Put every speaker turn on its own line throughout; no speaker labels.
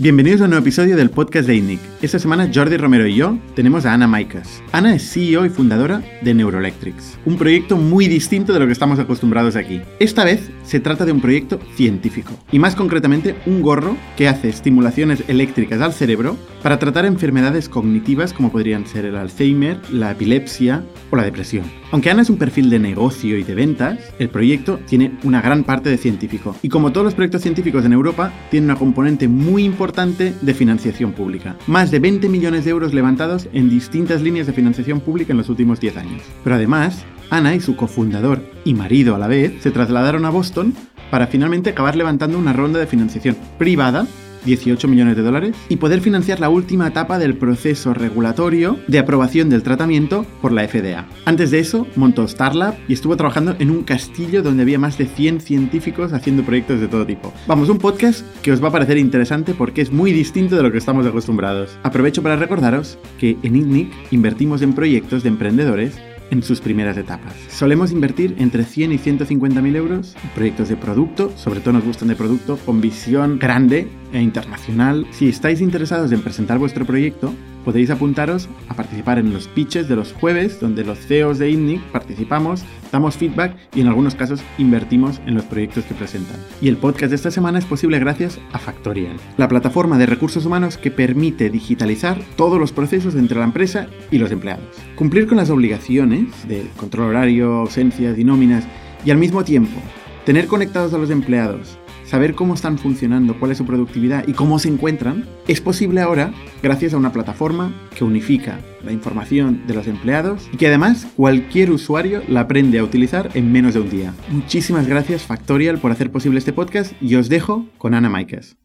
Bienvenidos a un nuevo episodio del podcast de INNIC. Esta semana Jordi Romero y yo tenemos a Ana Maicas. Ana es CEO y fundadora de Neuroelectrics, un proyecto muy distinto de lo que estamos acostumbrados aquí. Esta vez se trata de un proyecto científico, y más concretamente un gorro que hace estimulaciones eléctricas al cerebro para tratar enfermedades cognitivas como podrían ser el Alzheimer, la epilepsia o la depresión. Aunque Ana es un perfil de negocio y de ventas, el proyecto tiene una gran parte de científico. Y como todos los proyectos científicos en Europa, tiene una componente muy importante de financiación pública. Más de 20 millones de euros levantados en distintas líneas de financiación pública en los últimos 10 años. Pero además, Ana y su cofundador y marido a la vez se trasladaron a Boston para finalmente acabar levantando una ronda de financiación privada 18 millones de dólares y poder financiar la última etapa del proceso regulatorio de aprobación del tratamiento por la FDA. Antes de eso, montó Starlab y estuvo trabajando en un castillo donde había más de 100 científicos haciendo proyectos de todo tipo. Vamos, un podcast que os va a parecer interesante porque es muy distinto de lo que estamos acostumbrados. Aprovecho para recordaros que en INNIC invertimos en proyectos de emprendedores en sus primeras etapas. Solemos invertir entre 100 y 150 mil euros en proyectos de producto, sobre todo nos gustan de producto, con visión grande e internacional. Si estáis interesados en presentar vuestro proyecto, podéis apuntaros a participar en los pitches de los jueves, donde los CEOs de INNIC participamos, damos feedback y en algunos casos invertimos en los proyectos que presentan. Y el podcast de esta semana es posible gracias a Factorial, la plataforma de recursos humanos que permite digitalizar todos los procesos entre la empresa y los empleados. Cumplir con las obligaciones de control horario, ausencias y nóminas y al mismo tiempo tener conectados a los empleados saber cómo están funcionando, cuál es su productividad y cómo se encuentran, es posible ahora gracias a una plataforma que unifica la información de los empleados y que además cualquier usuario la aprende a utilizar en menos de un día. Muchísimas gracias Factorial por hacer posible este podcast y os dejo con Ana Maikes.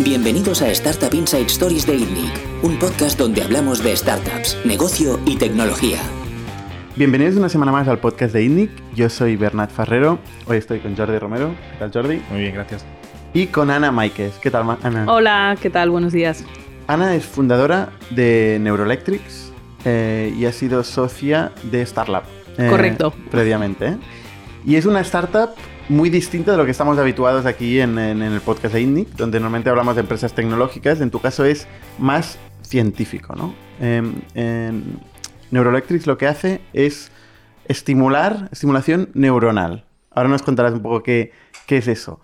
Bienvenidos a Startup Inside Stories de INNIC, un podcast donde hablamos de startups, negocio y tecnología.
Bienvenidos una semana más al podcast de INNIC. Yo soy Bernat Ferrero. Hoy estoy con Jordi Romero. ¿Qué tal, Jordi?
Muy bien, gracias.
Y con Ana Maikes. ¿Qué tal, Ana?
Hola, ¿qué tal? Buenos días.
Ana es fundadora de Neuroelectrics eh, y ha sido socia de Starlab.
Eh, Correcto.
Previamente. ¿eh? Y es una startup muy distinta de lo que estamos habituados aquí en, el podcast de INNIC, donde normalmente hablamos de empresas tecnológicas. En tu caso es más científico, ¿no? Em, Neuroelectrics lo que hace es estimular, estimulación neuronal. Ahora nos contarás un poco qué, qué es eso.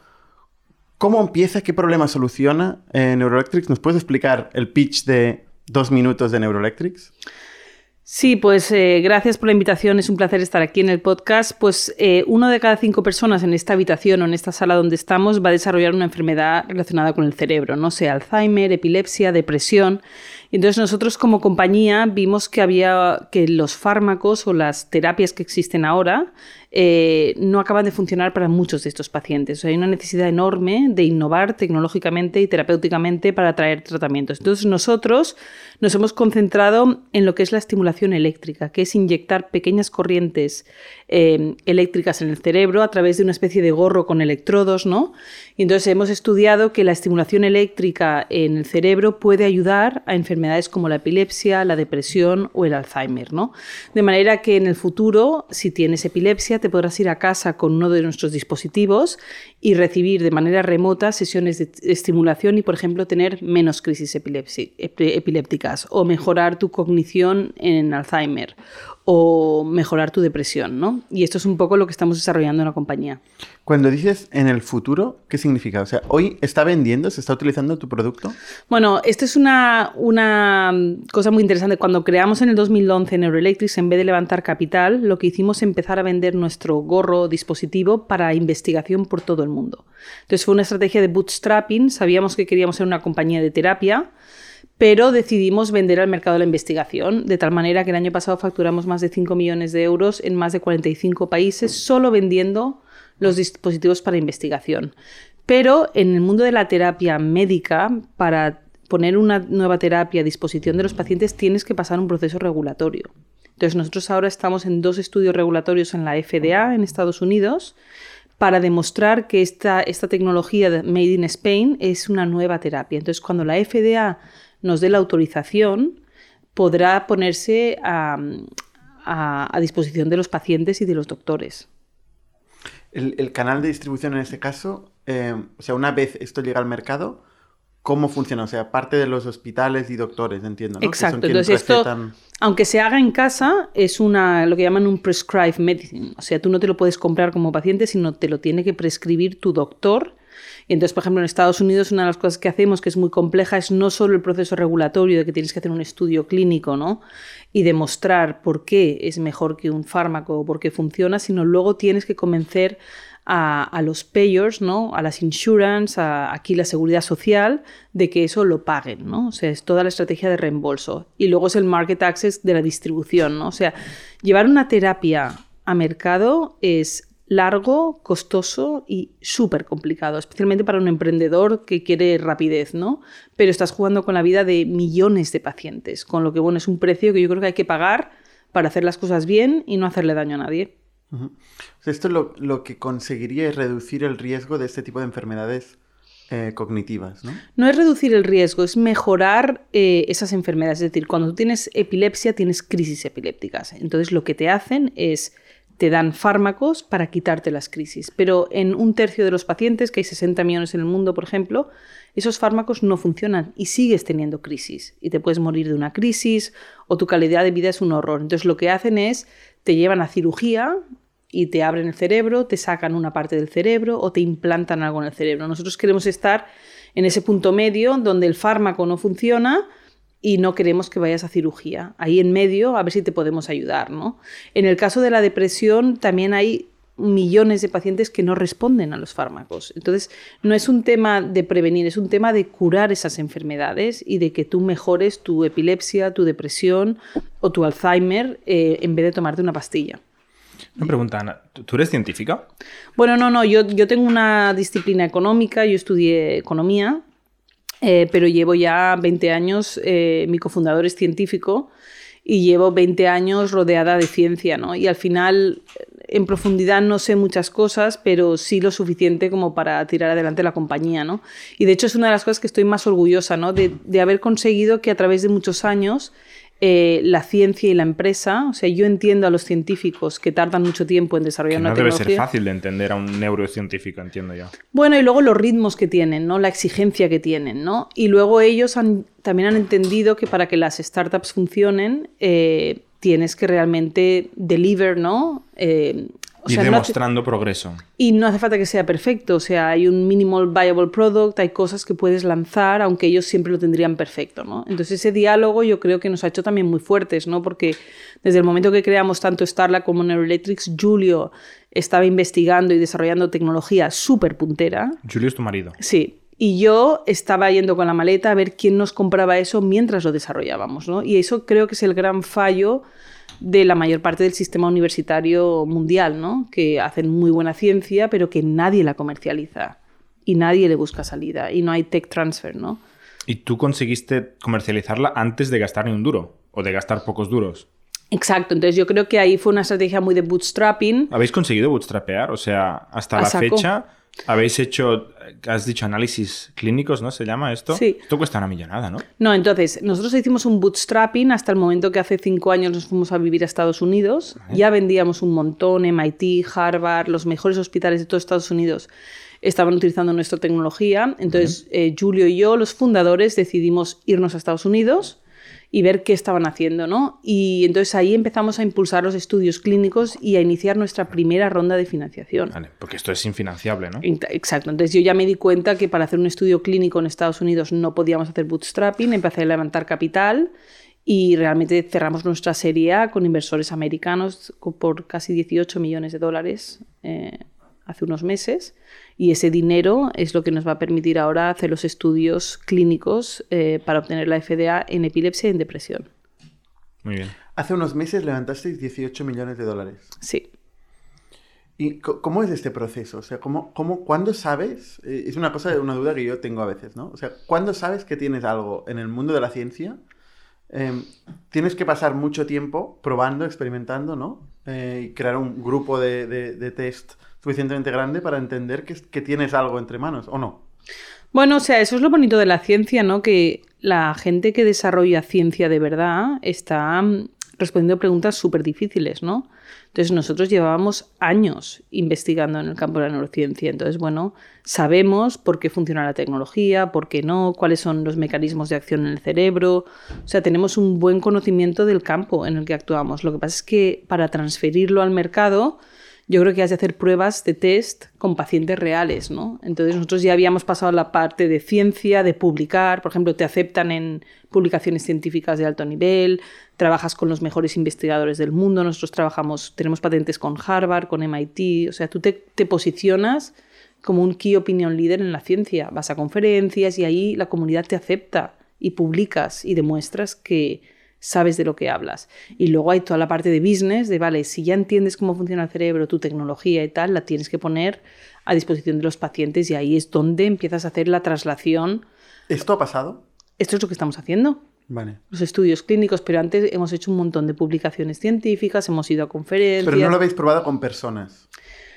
¿Cómo empieza? ¿Qué problema soluciona eh, Neuroelectrics? ¿Nos puedes explicar el pitch de dos minutos de Neuroelectrics?
Sí, pues eh, gracias por la invitación. Es un placer estar aquí en el podcast. Pues eh, uno de cada cinco personas en esta habitación o en esta sala donde estamos va a desarrollar una enfermedad relacionada con el cerebro, no sea Alzheimer, epilepsia, depresión. Entonces nosotros como compañía vimos que había que los fármacos o las terapias que existen ahora eh, no acaban de funcionar para muchos de estos pacientes. hay una necesidad enorme de innovar tecnológicamente y terapéuticamente para traer tratamientos. Entonces nosotros nos hemos concentrado en lo que es la estimulación eléctrica, que es inyectar pequeñas corrientes eh, eléctricas en el cerebro a través de una especie de gorro con electrodos, ¿no? Y entonces hemos estudiado que la estimulación eléctrica en el cerebro puede ayudar a enfermedades como la epilepsia, la depresión o el Alzheimer, ¿no? De manera que en el futuro, si tienes epilepsia, te podrás ir a casa con uno de nuestros dispositivos y recibir de manera remota sesiones de estimulación y, por ejemplo, tener menos crisis epilépticas o mejorar tu cognición en Alzheimer o mejorar tu depresión, ¿no? Y esto es un poco lo que estamos desarrollando en la compañía.
Cuando dices en el futuro, ¿qué significa? O sea, ¿hoy está vendiendo, se está utilizando tu producto?
Bueno, esto es una, una cosa muy interesante. Cuando creamos en el 2011 Neuroelectrics, en vez de levantar capital, lo que hicimos es empezar a vender nuestro gorro dispositivo para investigación por todo el mundo. Entonces fue una estrategia de bootstrapping, sabíamos que queríamos ser una compañía de terapia, pero decidimos vender al mercado de la investigación, de tal manera que el año pasado facturamos más de 5 millones de euros en más de 45 países solo vendiendo los dispositivos para investigación. Pero en el mundo de la terapia médica, para poner una nueva terapia a disposición de los pacientes tienes que pasar un proceso regulatorio. Entonces nosotros ahora estamos en dos estudios regulatorios en la FDA en Estados Unidos para demostrar que esta, esta tecnología Made in Spain es una nueva terapia. Entonces cuando la FDA nos dé la autorización, podrá ponerse a, disposición de los pacientes y de los doctores.
el, canal de distribución en este caso, eh, o sea, una vez esto llega al mercado, ¿cómo funciona? O sea, parte de los hospitales y doctores, entiendo. ¿no?
Exacto. Entonces, esto, aunque se haga en casa, es una, lo que llaman un prescribed medicine. O sea, tú no te lo puedes comprar como paciente, sino te lo tiene que prescribir tu doctor. Y entonces, por ejemplo, en Estados Unidos, una de las cosas que hacemos que es muy compleja es no solo el proceso regulatorio de que tienes que hacer un estudio clínico, ¿no? Y demostrar por qué es mejor que un fármaco o por qué funciona, sino luego tienes que convencer a, los payers, ¿no? a las insurance, a, aquí la seguridad social, de que eso lo paguen. ¿no? O sea, es toda la estrategia de reembolso. Y luego es el market access de la distribución. ¿no? O sea, llevar una terapia a mercado es largo, costoso y súper complicado, especialmente para un emprendedor que quiere rapidez, ¿no? Pero estás jugando con la vida de millones de pacientes, con lo que, bueno, es un precio que yo creo que hay que pagar para hacer las cosas bien y no hacerle daño a nadie.
Esto lo, que conseguiría es reducir el riesgo de este tipo de enfermedades eh, cognitivas, ¿no?
No es reducir el riesgo, es mejorar eh, esas enfermedades. Es decir, cuando tú tienes epilepsia, tienes crisis epilépticas. Entonces, lo que te hacen es te dan fármacos para quitarte las crisis. Pero en un tercio de los pacientes, que hay 60 millones en el mundo, por ejemplo, esos fármacos no funcionan y sigues teniendo crisis. Y te puedes morir de una crisis o tu calidad de vida es un horror. Entonces lo que hacen es, te llevan a cirugía y te abren el cerebro, te sacan una parte del cerebro o te implantan algo en el cerebro. Nosotros queremos estar en ese punto medio donde el fármaco no funciona y no queremos que vayas a cirugía. Ahí en medio, a ver si te podemos ayudar. ¿no? En el caso de la depresión, también hay millones de pacientes que no responden a los fármacos. Entonces, no es un tema de prevenir, es un tema de curar esas enfermedades y de que tú mejores tu epilepsia, tu depresión o tu Alzheimer eh, en vez de tomarte una pastilla.
Una pregunta, Ana. ¿Tú eres científica?
Bueno, no, no. Yo, yo tengo una disciplina económica, yo estudié economía, eh, pero llevo ya 20 años, eh, mi cofundador es científico y llevo 20 años rodeada de ciencia, ¿no? Y al final, en profundidad no sé muchas cosas, pero sí lo suficiente como para tirar adelante la compañía, ¿no? Y de hecho es una de las cosas que estoy más orgullosa, ¿no? De, de haber conseguido que a través de muchos años eh, la ciencia y la empresa. O sea, yo entiendo a los científicos que tardan mucho tiempo en desarrollar una tecnología.
No debe ser fácil de entender a un neurocientífico, entiendo yo.
Bueno, y luego los ritmos que tienen, ¿no? La exigencia que tienen, ¿no? Y luego ellos también han entendido que para que las startups funcionen, eh, tienes que realmente deliver, ¿no?
Eh, y demostrando progreso.
Y no hace falta que sea perfecto, o sea, hay un minimal viable product, hay cosas que puedes lanzar, aunque ellos siempre lo tendrían perfecto, ¿no? Entonces ese diálogo yo creo que nos ha hecho también muy fuertes, ¿no? Porque desde el momento que creamos tanto Starla como Neuroelectrics, Julio estaba investigando y desarrollando tecnología súper puntera.
Julio es tu marido.
Sí, y yo estaba yendo con la maleta a ver quién nos compraba eso mientras lo desarrollábamos, ¿no? Y eso creo que es el gran fallo de la mayor parte del sistema universitario mundial, ¿no? que hacen muy buena ciencia, pero que nadie la comercializa y nadie le busca salida y no hay tech transfer. ¿no?
¿Y tú conseguiste comercializarla antes de gastar ni un duro o de gastar pocos duros?
Exacto, entonces yo creo que ahí fue una estrategia muy de bootstrapping.
¿Habéis conseguido bootstrapear? O sea, hasta la fecha habéis hecho, has dicho análisis clínicos, ¿no? Se llama esto.
Sí.
Esto cuesta una millonada, ¿no?
No, entonces, nosotros hicimos un bootstrapping hasta el momento que hace cinco años nos fuimos a vivir a Estados Unidos. Ya vendíamos un montón, MIT, Harvard, los mejores hospitales de todos Estados Unidos estaban utilizando nuestra tecnología. Entonces, eh, Julio y yo, los fundadores, decidimos irnos a Estados Unidos y ver qué estaban haciendo, ¿no? Y entonces ahí empezamos a impulsar los estudios clínicos y a iniciar nuestra primera ronda de financiación.
Vale, porque esto es infinanciable, ¿no?
Exacto. Entonces yo ya me di cuenta que para hacer un estudio clínico en Estados Unidos no podíamos hacer bootstrapping, empecé a levantar capital y realmente cerramos nuestra serie A con inversores americanos por casi 18 millones de dólares eh, hace unos meses y ese dinero es lo que nos va a permitir ahora hacer los estudios clínicos eh, para obtener la FDA en epilepsia y en depresión.
Muy bien.
Hace unos meses levantasteis 18 millones de dólares.
Sí.
¿Y cómo es este proceso? O sea, ¿cómo, cómo, ¿cuándo sabes? Eh, es una cosa, una duda que yo tengo a veces, ¿no? O sea, ¿cuándo sabes que tienes algo en el mundo de la ciencia? Em, tienes que pasar mucho tiempo probando, experimentando, ¿no? Eh, y crear un grupo de, de, de test suficientemente grande para entender que, que tienes algo entre manos, ¿o no?
Bueno, o sea, eso es lo bonito de la ciencia, ¿no? Que la gente que desarrolla ciencia de verdad está mm, respondiendo preguntas súper difíciles, ¿no? Entonces nosotros llevábamos años investigando en el campo de la neurociencia. Entonces, bueno, sabemos por qué funciona la tecnología, por qué no, cuáles son los mecanismos de acción en el cerebro. O sea, tenemos un buen conocimiento del campo en el que actuamos. Lo que pasa es que para transferirlo al mercado yo creo que has de hacer pruebas de test con pacientes reales, ¿no? Entonces nosotros ya habíamos pasado la parte de ciencia, de publicar, por ejemplo, te aceptan en publicaciones científicas de alto nivel, trabajas con los mejores investigadores del mundo, nosotros trabajamos, tenemos patentes con Harvard, con MIT, o sea, tú te, te posicionas como un key opinion leader en la ciencia, vas a conferencias y ahí la comunidad te acepta y publicas y demuestras que sabes de lo que hablas. Y luego hay toda la parte de business, de, vale, si ya entiendes cómo funciona el cerebro, tu tecnología y tal, la tienes que poner a disposición de los pacientes y ahí es donde empiezas a hacer la traslación.
¿Esto ha pasado?
Esto es lo que estamos haciendo.
Vale.
Los estudios clínicos, pero antes hemos hecho un montón de publicaciones científicas, hemos ido a conferencias.
Pero no lo habéis probado con personas.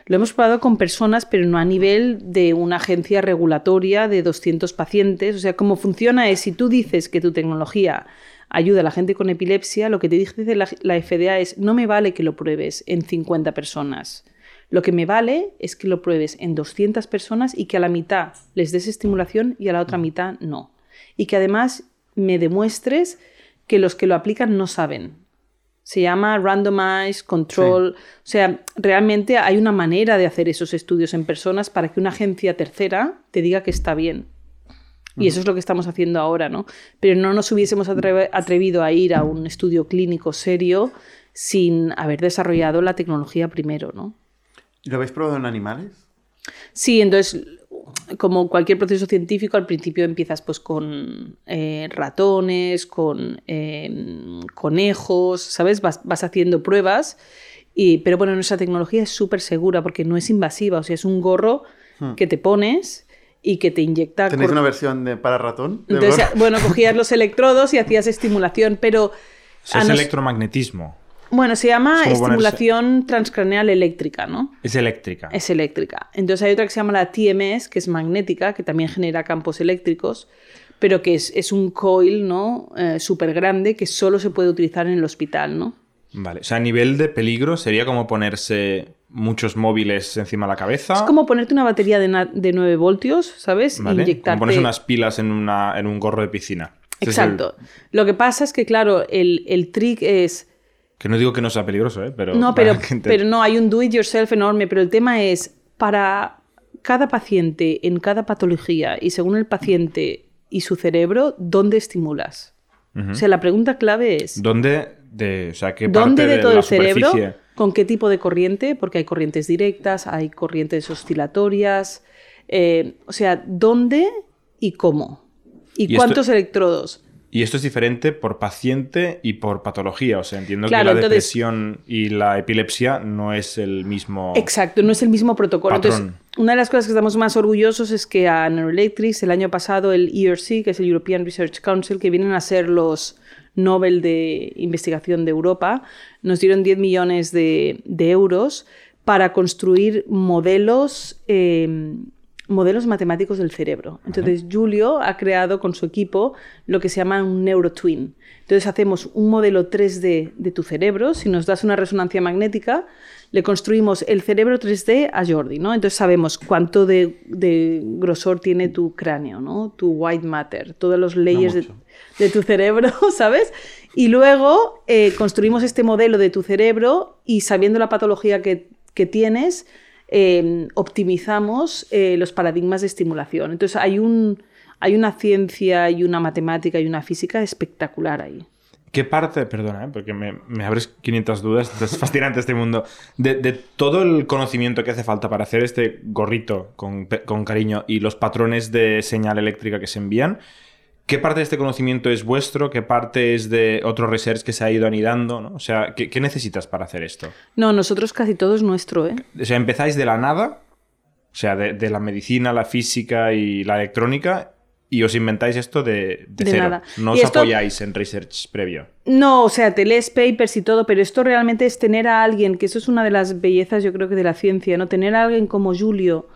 Lo hemos probado con personas, pero no a nivel de una agencia regulatoria de 200 pacientes. O sea, cómo funciona es si tú dices que tu tecnología ayuda a la gente con epilepsia, lo que te dice la, la FDA es, no me vale que lo pruebes en 50 personas. Lo que me vale es que lo pruebes en 200 personas y que a la mitad les des estimulación y a la otra mitad no. Y que además me demuestres que los que lo aplican no saben. Se llama randomized control. O sea, realmente hay una manera de hacer esos estudios en personas para que una agencia tercera te diga que está bien. Y eso es lo que estamos haciendo ahora, ¿no? Pero no nos hubiésemos atrevido a ir a un estudio clínico serio sin haber desarrollado la tecnología primero, ¿no?
¿Lo habéis probado en animales?
Sí, entonces, como cualquier proceso científico, al principio empiezas pues con eh, ratones, con em, conejos, ¿sabes? Vas, haciendo pruebas, y, pero bueno, nuestra tecnología es súper segura porque no es invasiva, o sea, es un gorro hmm. que te pones y que te inyecta...
¿Tenéis una versión de para ratón?
Entonces, bueno, cogías los electrodos y hacías estimulación, pero...
es electromagnetismo.
Bueno, se llama estimulación transcraneal eléctrica, ¿no?
Es eléctrica.
Es eléctrica. Entonces hay otra que se llama la TMS, que es magnética, que también genera campos eléctricos, pero que es, un coil, ¿no? Eh, súper grande que solo se puede utilizar en el hospital, ¿no?
Vale. O sea, a nivel de peligro sería como ponerse muchos móviles encima de la cabeza.
Es como ponerte una batería de, 9 voltios, ¿sabes?
Vale. Como ponerse unas pilas en, una, en un gorro de piscina.
Exacto. Lo que pasa es que, claro, el, el trick es...
Que no digo que no sea peligroso, ¿eh? Pero,
no, pero, pero no, hay un do-it-yourself enorme, pero el tema es, para cada paciente, en cada patología, y según el paciente y su cerebro, ¿dónde estimulas? O sea, la pregunta clave es...
¿Dónde de, o sea, ¿qué
¿Dónde
de,
todo el cerebro? ¿Con qué tipo de corriente? Porque hay corrientes directas, hay corrientes oscilatorias. Eh, o sea, ¿dónde y cómo? ¿Y, cuántos electrodos?
Y esto es diferente por paciente y por patología. O sea, entiendo que la depresión y la epilepsia no es el mismo.
Exacto, no es el mismo protocolo. Entonces, una de las cosas que estamos más orgullosos es que a Neuroelectrics el año pasado el ERC, que es el European Research Council, que vienen a ser los Nobel de Investigación de Europa, nos dieron 10 millones de, euros para construir modelos, em, modelos matemáticos del cerebro. Entonces, Julio ha creado con su equipo lo que se llama un neurotwin. Entonces, hacemos un modelo 3D de tu cerebro. Si nos das una resonancia magnética, le construimos el cerebro 3D a Jordi, ¿no? Entonces sabemos cuánto de, grosor tiene tu cráneo, ¿no? Tu white matter, todos los layers de, tu cerebro, ¿sabes? Y luego eh, construimos este modelo de tu cerebro y sabiendo la patología que, tienes, em, optimizamos eh, los paradigmas de estimulación. Entonces hay, un, hay una ciencia y una matemática y una física espectacular ahí.
¿Qué parte, perdona, ¿eh? porque me, abres 500 dudas, es fascinante este mundo, de, todo el conocimiento que hace falta para hacer este gorrito con, cariño y los patrones de señal eléctrica que se envían, ¿qué parte de este conocimiento es vuestro? ¿Qué parte es de otro research que se ha ido anidando? ¿no? O sea, ¿qué, necesitas para hacer esto?
No, nosotros casi todo es nuestro, ¿eh?
O sea, empezáis de la nada, o sea, de, de la medicina, la física y la electrónica, y os inventáis esto de, cero. Nada. No os apoyáis en research previo.
No, o sea, te lees papers y todo, pero esto realmente es tener a alguien, que eso es una de las bellezas, yo creo que de la ciencia, ¿no? Tener a alguien como Julio,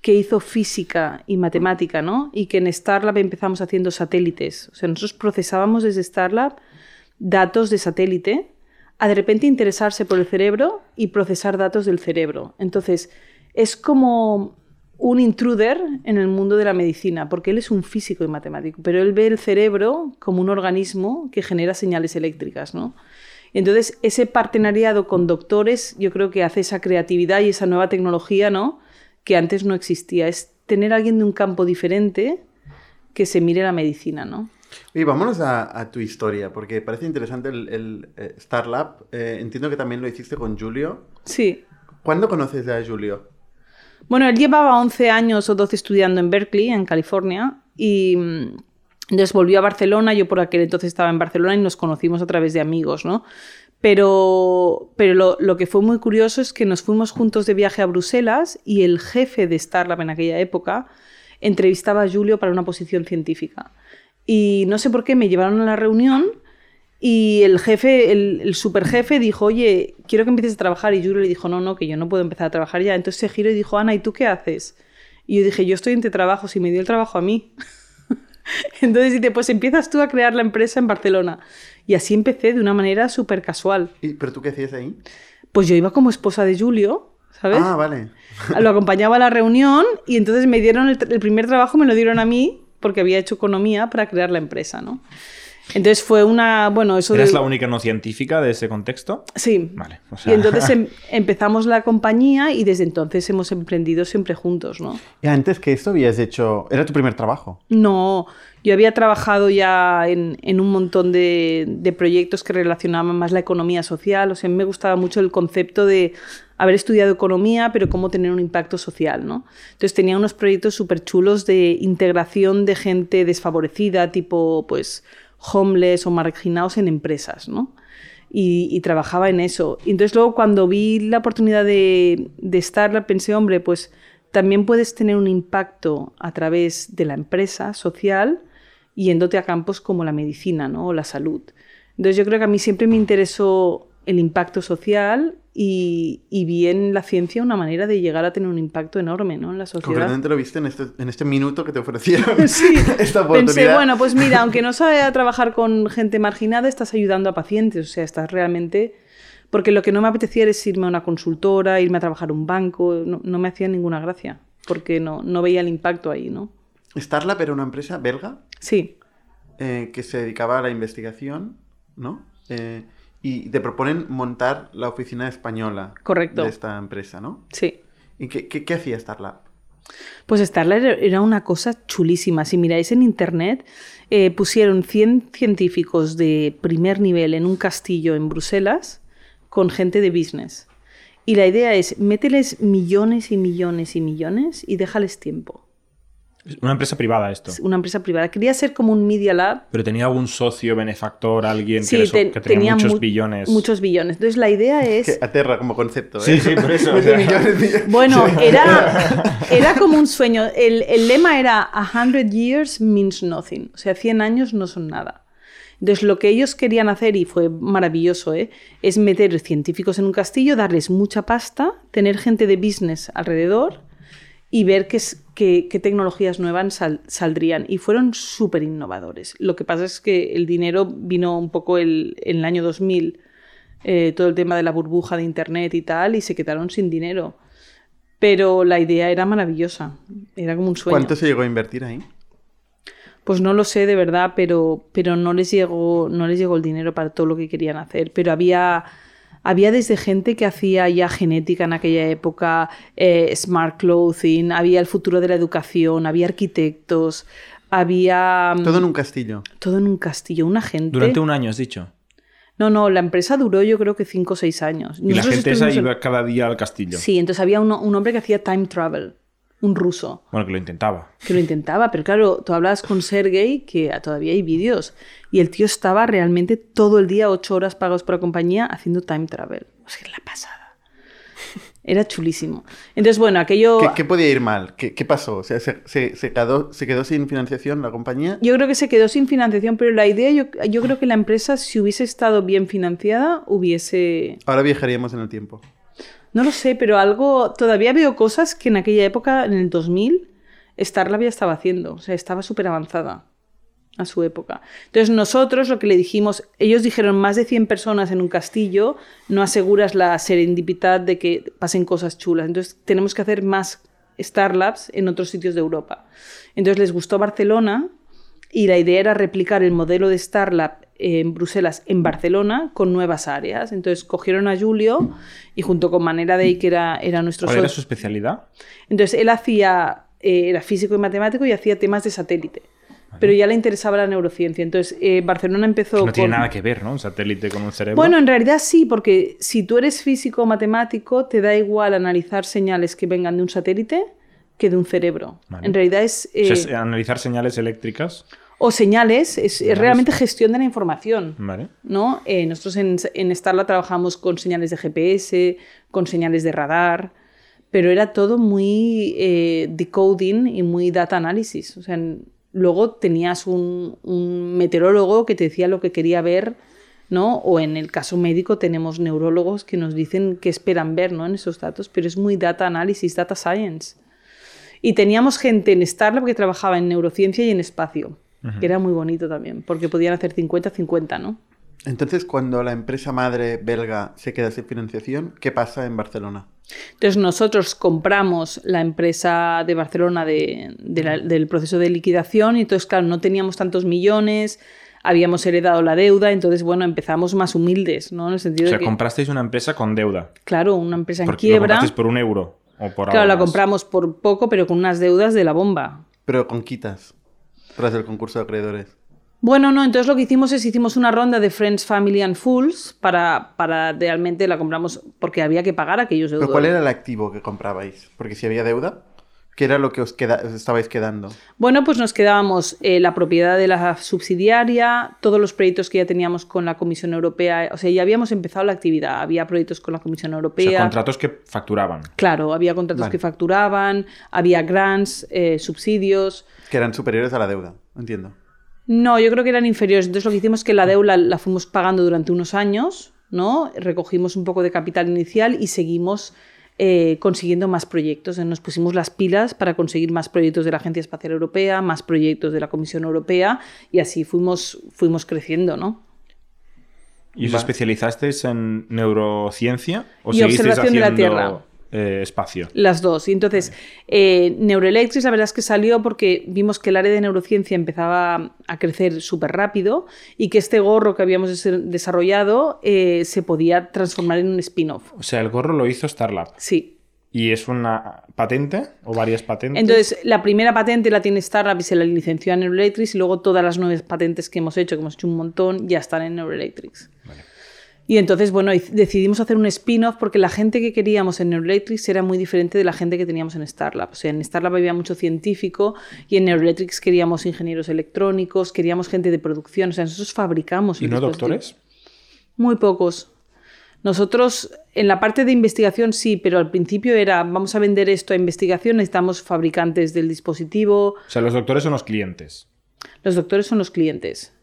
que hizo física y matemática, ¿no? Y que en Starlab empezamos haciendo satélites. O sea, nosotros procesábamos desde Starlab datos de satélite a de repente interesarse por el cerebro y procesar datos del cerebro. Entonces, es como un intruder en el mundo de la medicina, porque él es un físico y matemático, pero él ve el cerebro como un organismo que genera señales eléctricas, ¿no? Entonces, ese partenariado con doctores, yo creo que hace esa creatividad y esa nueva tecnología, ¿no? Que antes no existía. Es tener a alguien de un campo diferente que se mire la medicina, ¿no?
Y vámonos a, tu historia, porque parece interesante el, el eh, Starlab. Eh, entiendo que también lo hiciste con Julio.
Sí.
¿Cuándo conoces a Julio?
Bueno, él llevaba 11 años o 12 estudiando en Berkeley, en California, y mm, entonces volvió a Barcelona. Yo por aquel entonces estaba en Barcelona y nos conocimos a través de amigos, ¿no? Pero, pero lo, que fue muy curioso es que nos fuimos juntos de viaje a Bruselas y el jefe de Starlab en aquella época entrevistaba a Julio para una posición científica. Y no sé por qué me llevaron a la reunión y el jefe, el, el superjefe dijo, oye, quiero que empieces a trabajar. Y Julio le dijo, no, no, que yo no puedo empezar a trabajar ya. Entonces se giró y dijo, Ana, ¿y tú qué haces? Y yo dije, yo estoy entre trabajos y me dio el trabajo a mí. Entonces dice, pues empiezas tú a crear la empresa en Barcelona. Y así empecé de una manera súper casual.
¿Y, ¿Pero tú qué hacías ahí?
Pues yo iba como esposa de Julio, ¿sabes?
Ah, vale.
Lo acompañaba a la reunión y entonces me dieron el, el primer trabajo, me lo dieron a mí porque había hecho economía para crear la empresa, ¿no? Entonces fue una, bueno, eso
¿Eres la única no científica de ese contexto?
Sí.
Vale.
Y entonces em, empezamos la compañía y desde entonces hemos emprendido siempre juntos, ¿no?
Y antes que esto habías hecho, ¿era tu primer trabajo?
No, yo había trabajado ya en, en un montón de, de, proyectos que relacionaban más la economía social, o sea, me gustaba mucho el concepto de haber estudiado economía, pero cómo tener un impacto social, ¿no? Entonces tenía unos proyectos súper chulos de integración de gente desfavorecida, tipo, pues homeless o marginados en empresas, ¿no? Y, trabajaba en eso. Y entonces luego cuando vi la oportunidad de, de estar, pensé, hombre, pues también puedes tener un impacto a través de la empresa social yéndote a campos como la medicina ¿no? o la salud. Entonces yo creo que a mí siempre me interesó el impacto social y, y, vi en la ciencia una manera de llegar a tener un impacto enorme ¿no? en la sociedad.
Concretamente lo viste en este, en este minuto que te ofrecieron
sí.
esta oportunidad.
Pensé, bueno, pues mira, aunque no sabes trabajar con gente marginada, estás ayudando a pacientes, o sea, estás realmente... Porque lo que no me apetecía era irme a una consultora, irme a trabajar a un banco, no, no me hacía ninguna gracia, porque no, no veía el impacto ahí, ¿no?
Starlab era una empresa belga.
Sí.
Eh, que se dedicaba a la investigación, ¿no? Eh, y te proponen montar la oficina española
Correcto.
de esta empresa, ¿no?
Sí.
¿Y qué, qué, qué hacía Starlab?
Pues Starlab era una cosa chulísima. Si miráis en internet, eh, pusieron 100 científicos de primer nivel en un castillo en Bruselas con gente de business. Y la idea es, mételes millones y millones y millones y déjales tiempo.
Una empresa privada esto.
Una empresa privada. Quería ser como un Media Lab.
Pero tenía algún socio, benefactor, alguien sí, que, eso, te, que, tenía, muchos mu billones.
Muchos billones. Entonces la idea es...
Que aterra como concepto. ¿eh?
Sí, sí, por eso. o
sea... millones, millones.
Bueno, era, era como un sueño. El, el lema era A hundred years means nothing. O sea, 100 años no son nada. Entonces, lo que ellos querían hacer, y fue maravilloso, ¿eh? es meter científicos en un castillo, darles mucha pasta, tener gente de business alrededor y ver qué, qué, qué tecnologías nuevas sal, saldrían. Y fueron súper innovadores. Lo que pasa es que el dinero vino un poco el, en el año 2000, eh, todo el tema de la burbuja de Internet y tal, y se quedaron sin dinero. Pero la idea era maravillosa, era como un sueño.
¿Cuánto se llegó a invertir ahí?
Pues no lo sé de verdad, pero, pero no, les llegó, no les llegó el dinero para todo lo que querían hacer. Pero había había desde gente que hacía ya genética en aquella época, eh, smart clothing, había el futuro de la educación, había arquitectos, había...
Todo en un castillo.
Todo en un castillo, una gente...
Durante un año, has dicho.
No, no, la empresa duró yo creo que cinco o seis años.
Y Nosotros la gente esa iba cada día al castillo.
Sí, entonces había uno, un hombre que hacía time travel un ruso.
Bueno, que lo intentaba.
Que lo intentaba, pero claro, tú hablabas con Sergey, que todavía hay vídeos, y el tío estaba realmente todo el día, ocho horas pagados por la compañía, haciendo time travel. O sea, la pasada. Era chulísimo. Entonces, bueno, aquello...
¿Qué, qué podía ir mal? ¿Qué, qué pasó? O sea, ¿se, se, se, quedó, ¿se, quedó, sin financiación la compañía?
Yo creo que se quedó sin financiación, pero la idea, yo, yo creo que la empresa, si hubiese estado bien financiada, hubiese...
Ahora viajaríamos en el tiempo.
No lo sé, pero algo. Todavía veo cosas que en aquella época, en el 2000, Starlab ya estaba haciendo. O sea, estaba súper avanzada. a su época. Entonces nosotros lo que le dijimos, ellos dijeron más de 100 personas en un castillo, no aseguras la serendipidad de que pasen cosas chulas. Entonces tenemos que hacer más Starlabs en otros sitios de Europa. Entonces les gustó Barcelona y la idea era replicar el modelo de Starlab en Bruselas, en Barcelona, con nuevas áreas. Entonces cogieron a Julio y junto con Manera Day, que era, era nuestro
¿Cuál era su especialidad?
entonces él hacía, eh, era físico y matemático y hacía temas de satélite. Pero ya le interesaba la neurociencia. Entonces eh, Barcelona empezó
Que no tiene
con-
nada que ver, ¿no? Un satélite con un cerebro.
Bueno, en realidad sí, porque si tú eres físico o matemático, te da igual analizar señales que vengan de un satélite que de un cerebro.
Vale.
En realidad es...
O sea,
eh,
es analizar señales eléctricas.
O señales, es, realmente gestión de la información.
Vale.
¿no? Eh, nosotros en, en Starla trabajamos con señales de GPS, con señales de radar, pero era todo muy eh, decoding y muy data analysis. O sea, luego tenías un, un meteorólogo que te decía lo que quería ver, ¿no? O en el caso médico tenemos neurólogos que nos dicen qué esperan ver, ¿no? En esos datos, pero es muy data analysis, data science. Y teníamos gente en Starlab que trabajaba en neurociencia y en espacio, que era muy bonito también, porque podían hacer 50-50, ¿no?
Entonces, cuando la empresa madre belga se queda sin financiación, ¿qué pasa en Barcelona?
Entonces nosotros compramos la empresa de Barcelona de- de la- del proceso de liquidación y entonces, claro, no teníamos tantos millones, habíamos heredado la deuda, entonces, bueno, empezamos más humildes, ¿no? En el
O
sentido
sea,
de que,
comprasteis una empresa con deuda.
claro, una empresa en
Porque lo
quiebra.
comprasteis por un euro o por
Claro, la compramos por poco, pero con unas deudas de la bomba.
Pero con quitas, tras el concurso de acreedores.
Bueno, no, entonces lo que hicimos es hicimos una ronda de Friends, Family and Fools para, para realmente la compramos porque había que pagar aquellos
¿Pero
deudores.
cuál era el activo que comprabais? Porque si había deuda, ¿qué era lo que os, queda- os estabais quedando?
Bueno, pues nos quedábamos eh, la propiedad de la subsidiaria, todos los proyectos que ya teníamos con la Comisión Europea, o sea, ya habíamos empezado la actividad, había proyectos con la Comisión
O
Europea.
sea, contratos que facturaban.
Claro, había contratos
Vale.
que facturaban, había grants, eh, subsidios.
Que eran superiores a la deuda, entiendo.
No, yo creo que eran inferiores. Entonces lo que hicimos es que la deuda la fuimos pagando durante unos años, ¿no? Recogimos un poco de capital inicial y seguimos eh, consiguiendo más proyectos. Nos pusimos las pilas para conseguir más proyectos de la Agencia Espacial Europea, más proyectos de la Comisión Europea y así fuimos, fuimos creciendo, ¿no?
¿Y os
Va.
especializasteis en neurociencia o
Y observación de la
haciendo
Tierra.
Eh, espacio?
Las dos. Y entonces, eh, Neuroelectrics, la verdad es que salió porque vimos que el área de neurociencia empezaba a crecer súper rápido y que este gorro que habíamos des- desarrollado eh, se podía transformar en un spin-off.
O sea, el gorro lo hizo Starlab.
Sí.
¿Y es una patente o varias patentes?
Entonces, la primera patente la tiene Startup y se la licenció a Neuroelectrics y luego todas las nuevas patentes que hemos hecho, que hemos hecho un montón, ya están en Neuroelectrics. Y entonces, bueno, decidimos hacer un spin-off porque la gente que queríamos en Neuroelectrics era muy diferente de la gente que teníamos en Starlab. O sea, en Starlab había mucho científico y en Neuroelectrics queríamos ingenieros electrónicos, queríamos gente de producción. O sea, nosotros fabricamos.
¿Y no doctores?
Muy pocos. Nosotros, en la parte de investigación sí, pero al principio era, vamos a vender esto a investigación, necesitamos fabricantes del dispositivo,
O sea, los doctores son los clientes.
los doctores son los clientes.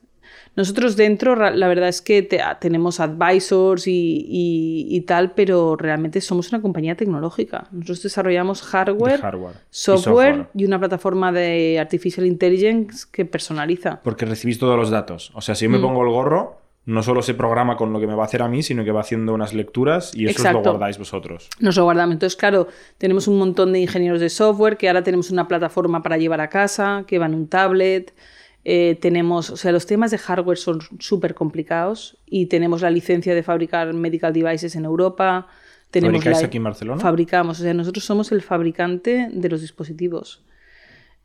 Nosotros dentro, la verdad es que te- ah, tenemos advisors y, y- y tal, pero realmente somos una compañía tecnológica. Nosotros desarrollamos hardware,
De hardware y
software, y una plataforma de artificial intelligence que personaliza.
Porque recibís todos los datos. O sea, si yo me
Mm.
pongo el gorro, no solo se programa con lo que me va a hacer a mí, sino que va haciendo unas lecturas y eso os lo guardáis vosotros.
Nos lo guardamos. Entonces, claro, tenemos un montón de ingenieros de software que ahora tenemos una plataforma para llevar a casa, que va en un tablet. Eh, tenemos, o sea, los temas de hardware son súper complicados y tenemos la licencia de fabricar medical devices en Europa. Tenemos
¿Fabricáis
la-
aquí en Barcelona?
Fabricamos, o sea, nosotros somos el fabricante de los dispositivos.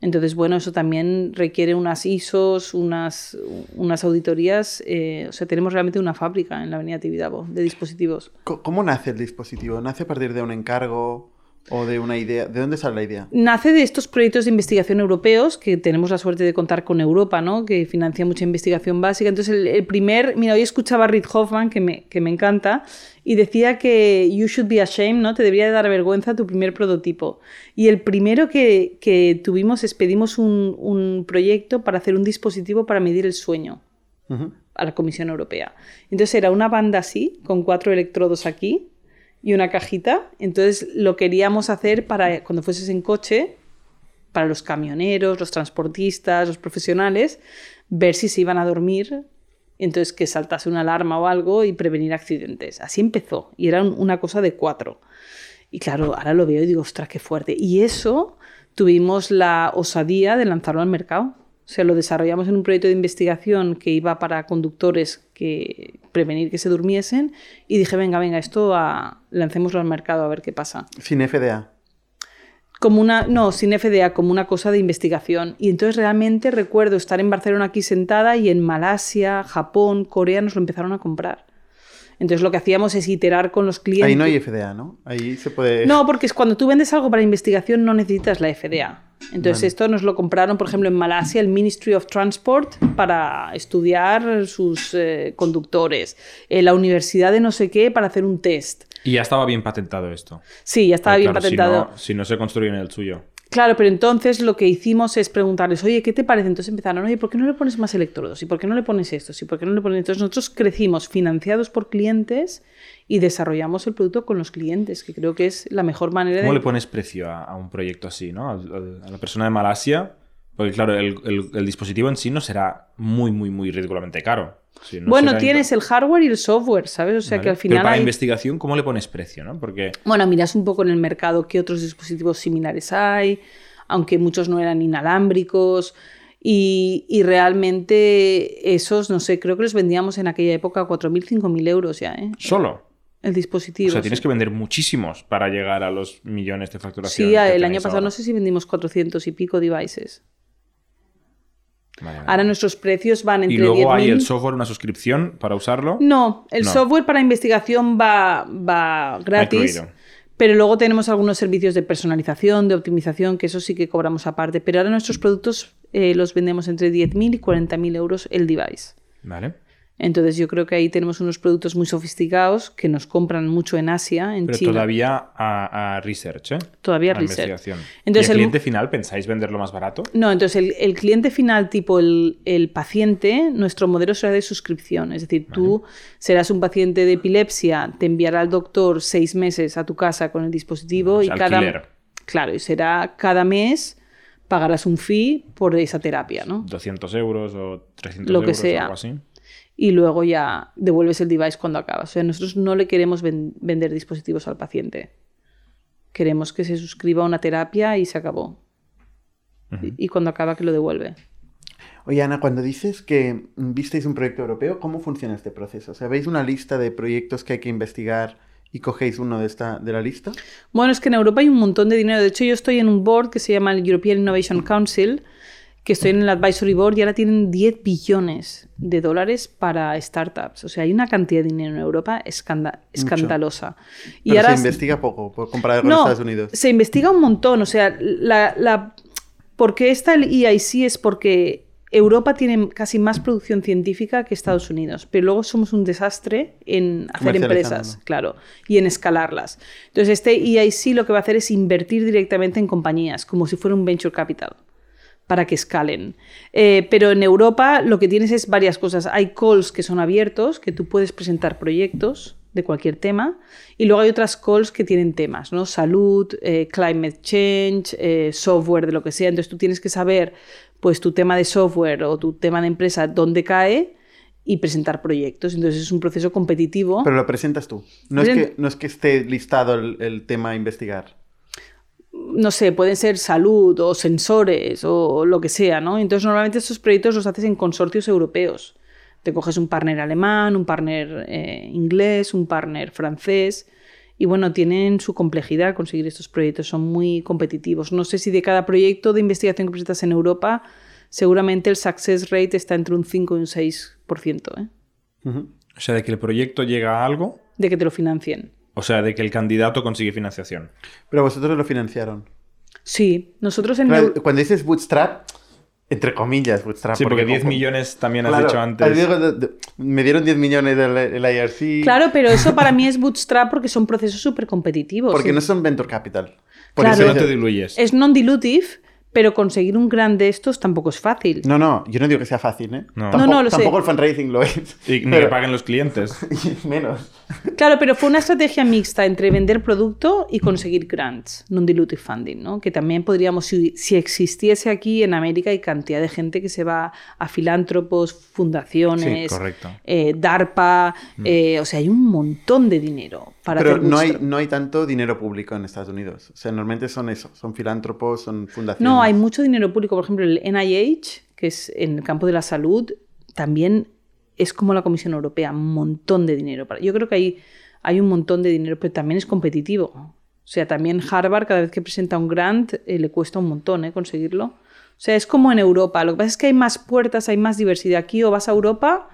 Entonces, bueno, eso también requiere unas ISOs, unas, unas auditorías. eh, o sea, tenemos realmente una fábrica en la Avenida Tibidabo de dispositivos.
¿Cómo nace el dispositivo? ¿Nace a partir de un encargo o de una idea? ¿De dónde sale la idea?
Nace de estos proyectos de investigación europeos, que tenemos la suerte de contar con Europa, ¿no? que financia mucha investigación básica. Entonces, el, el primer, mira, hoy escuchaba a Reid Hoffman, que me, que me encanta, y decía que you should be ashamed, ¿no? te debería de dar vergüenza tu primer prototipo. Y el primero que, que tuvimos es pedimos un, un proyecto para hacer un dispositivo para medir el sueño a la Comisión Europea. Entonces era una banda así, con cuatro electrodos aquí y una cajita. Entonces lo queríamos hacer para cuando fueses en coche, para los camioneros, los transportistas, los profesionales, ver si se iban a dormir, entonces que saltase una alarma o algo y prevenir accidentes. Así empezó y era una cosa de cuatro. Y claro, ahora lo veo y digo, ostras, qué fuerte. Y eso tuvimos la osadía de lanzarlo al mercado. O sea, lo desarrollamos en un proyecto de investigación que iba para conductores que prevenir que se durmiesen y dije, venga, venga, esto a, lancémoslo al mercado a ver qué pasa.
Sin FDA.
Como una, no, sin FDA, como una cosa de investigación. Y entonces realmente recuerdo estar en Barcelona aquí sentada y en Malasia, Japón, Corea nos lo empezaron a comprar. Entonces lo que hacíamos es iterar con los clientes.
Ahí no hay FDA, ¿no? Ahí se puede...
No, porque es cuando tú vendes algo para investigación no necesitas la FDA. Entonces esto nos lo compraron, por ejemplo, en Malasia, el Ministry of Transport, para estudiar sus eh, conductores. La universidad de no sé qué para hacer un test.
Y ya estaba bien patentado esto.
Sí, ya estaba
Pero
bien
claro,
patentado.
Si no, si no se construye en el suyo.
Claro, pero entonces lo que hicimos es preguntarles, oye, ¿qué te parece? Entonces empezaron, oye, ¿por qué no le pones más electrodos? ¿Y por qué no le pones esto? ¿Y por qué no le pones? Entonces nosotros crecimos financiados por clientes y desarrollamos el producto con los clientes, que creo que es la mejor manera
¿Cómo
de...
le pones precio a, a un proyecto así, ¿no? A la persona de Malasia. Porque, claro, el, el- el dispositivo en sí no será muy, muy, muy ridículamente caro. No
bueno, tienes el hardware y el software, ¿sabes? O sea
Vale.
que al
Pero
final
para
hay...
investigación, ¿cómo le pones precio, no? Porque
Bueno, miras un poco en el mercado qué otros dispositivos similares hay, aunque muchos no eran inalámbricos. Y, y realmente esos, no sé, creo que los vendíamos en aquella época a 4.000, 5.000 euros ya, ¿eh?
solo.
El dispositivo.
O sea, tienes
sí.
que vender muchísimos para llegar a los millones de facturación.
Sí, el año pasado
ahora.
no sé si vendimos 400 y pico devices.
Vale.
Ahora nuestros precios van entre
Y luego hay
10.000.
el software, una suscripción para usarlo.
No, el
No.
software para investigación va, va gratis. Pero luego tenemos algunos servicios de personalización, de optimización, que eso sí que cobramos aparte. Pero ahora nuestros productos eh, los vendemos entre 10.000 y 40.000 euros el device.
Vale.
Entonces yo creo que ahí tenemos unos productos muy sofisticados que nos compran mucho en Asia, en
Pero
China.
todavía a, a research, ¿eh?
Todavía
a
research.
investigación.
Entonces
¿Y el
el-
cliente final pensáis venderlo más barato?
No, entonces el, el cliente final, tipo el, el paciente, nuestro modelo será de suscripción. Es decir, tú serás un paciente de epilepsia, te enviará el doctor seis meses a tu casa con el dispositivo
O
y cada.
alquiler.
Claro, y será cada mes pagarás un fee por esa terapia, ¿no?
200 euros o 300
Lo que
euros
sea.
o algo así.
Y luego ya devuelves el device cuando acabas. O sea, nosotros no le queremos ven- vender dispositivos al paciente. Queremos que se suscriba a una terapia y se acabó. y, y cuando acaba que lo devuelve.
Oye, Ana, cuando dices que visteis un proyecto europeo, ¿cómo funciona este proceso? O sea, ¿veis una lista de proyectos que hay que investigar y cogéis uno de, esta, de la lista?
Bueno, es que en Europa hay un montón de dinero. De hecho, yo estoy en un board que se llama el European Innovation Council, que estoy en el advisory board y ahora tienen 10 billones de dólares para startups. O sea, hay una cantidad de dinero en Europa escanda- escandalosa. Y
Pero
ahora
se investiga poco, por comparado con
no,
Estados Unidos.
se investiga un montón. O sea, la, la... ¿por qué está el EIC? Es porque Europa tiene casi más producción científica que Estados Unidos, pero luego somos un desastre en hacer empresas, claro, y en escalarlas. Entonces, este EIC lo que va a hacer es invertir directamente en compañías, como si fuera un venture capital para que escalen. Eh, pero en Europa lo que tienes es varias cosas. Hay calls que son abiertos, que tú puedes presentar proyectos de cualquier tema, y luego hay otras calls que tienen temas, ¿no? Salud, eh, climate change, eh, software, de lo que sea. Entonces tú tienes que saber, pues, tu tema de software o tu tema de empresa, dónde cae y presentar proyectos. Entonces es un proceso competitivo.
Pero lo presentas tú. No, es que, no es que esté listado el, el tema a investigar.
No sé, pueden ser salud o sensores o lo que sea, ¿no? Entonces normalmente estos proyectos los haces en consorcios europeos. Te coges un partner alemán, un partner eh, inglés, un partner francés y bueno, tienen su complejidad conseguir estos proyectos, son muy competitivos. No sé si de cada proyecto de investigación que presentas en Europa, seguramente el success rate está entre un 5 y un 6%, ¿eh?
Ujú.
O sea, de que el proyecto llega a algo,
de que te lo financien.
O sea, de que el candidato consigue financiación.
Pero vosotros lo financiaron.
Sí, nosotros en...
Claro, cuando dices bootstrap, entre comillas, bootstrap.
Sí, porque 10
como-
millones también has
Claro,
dicho antes.
digo de- de- me dieron 10 millones del el IRC.
Claro, pero eso para mí es bootstrap porque son procesos súper competitivos.
Porque no son venture capital. Por
Claro.
Eso
no te diluyes.
Es non-dilutive, Pero conseguir un grant de estos tampoco es fácil.
No, no, yo no digo que sea fácil, ¿eh?
No.
Tampoco,
No, no, lo sé.
tampoco el fundraising lo es.
Y ni
Pero-
que paguen los clientes.
menos.
Claro, pero fue una estrategia mixta entre vender producto y conseguir grants, non-dilutive funding, ¿no? Que también podríamos, si, si existiese aquí en América, hay cantidad de gente que se va a filántropos, fundaciones,
Sí, correcto.
eh, DARPA, eh, o sea, hay un montón de dinero para
Pero
hacer
no hay, no hay tanto dinero público en Estados Unidos. O sea, normalmente son eso, son filántropos, son fundaciones.
No, hay mucho dinero público. Por ejemplo, el NIH, que es en el campo de la salud, también es como la Comisión Europea, un montón de dinero. para- Yo creo que hay, hay un montón de dinero, pero también es competitivo. O sea, también Harvard, cada vez que presenta un grant, eh, le cuesta un montón eh, conseguirlo. O sea, es como en Europa. Lo que pasa es que hay más puertas, hay más diversidad. Aquí o vas a Europa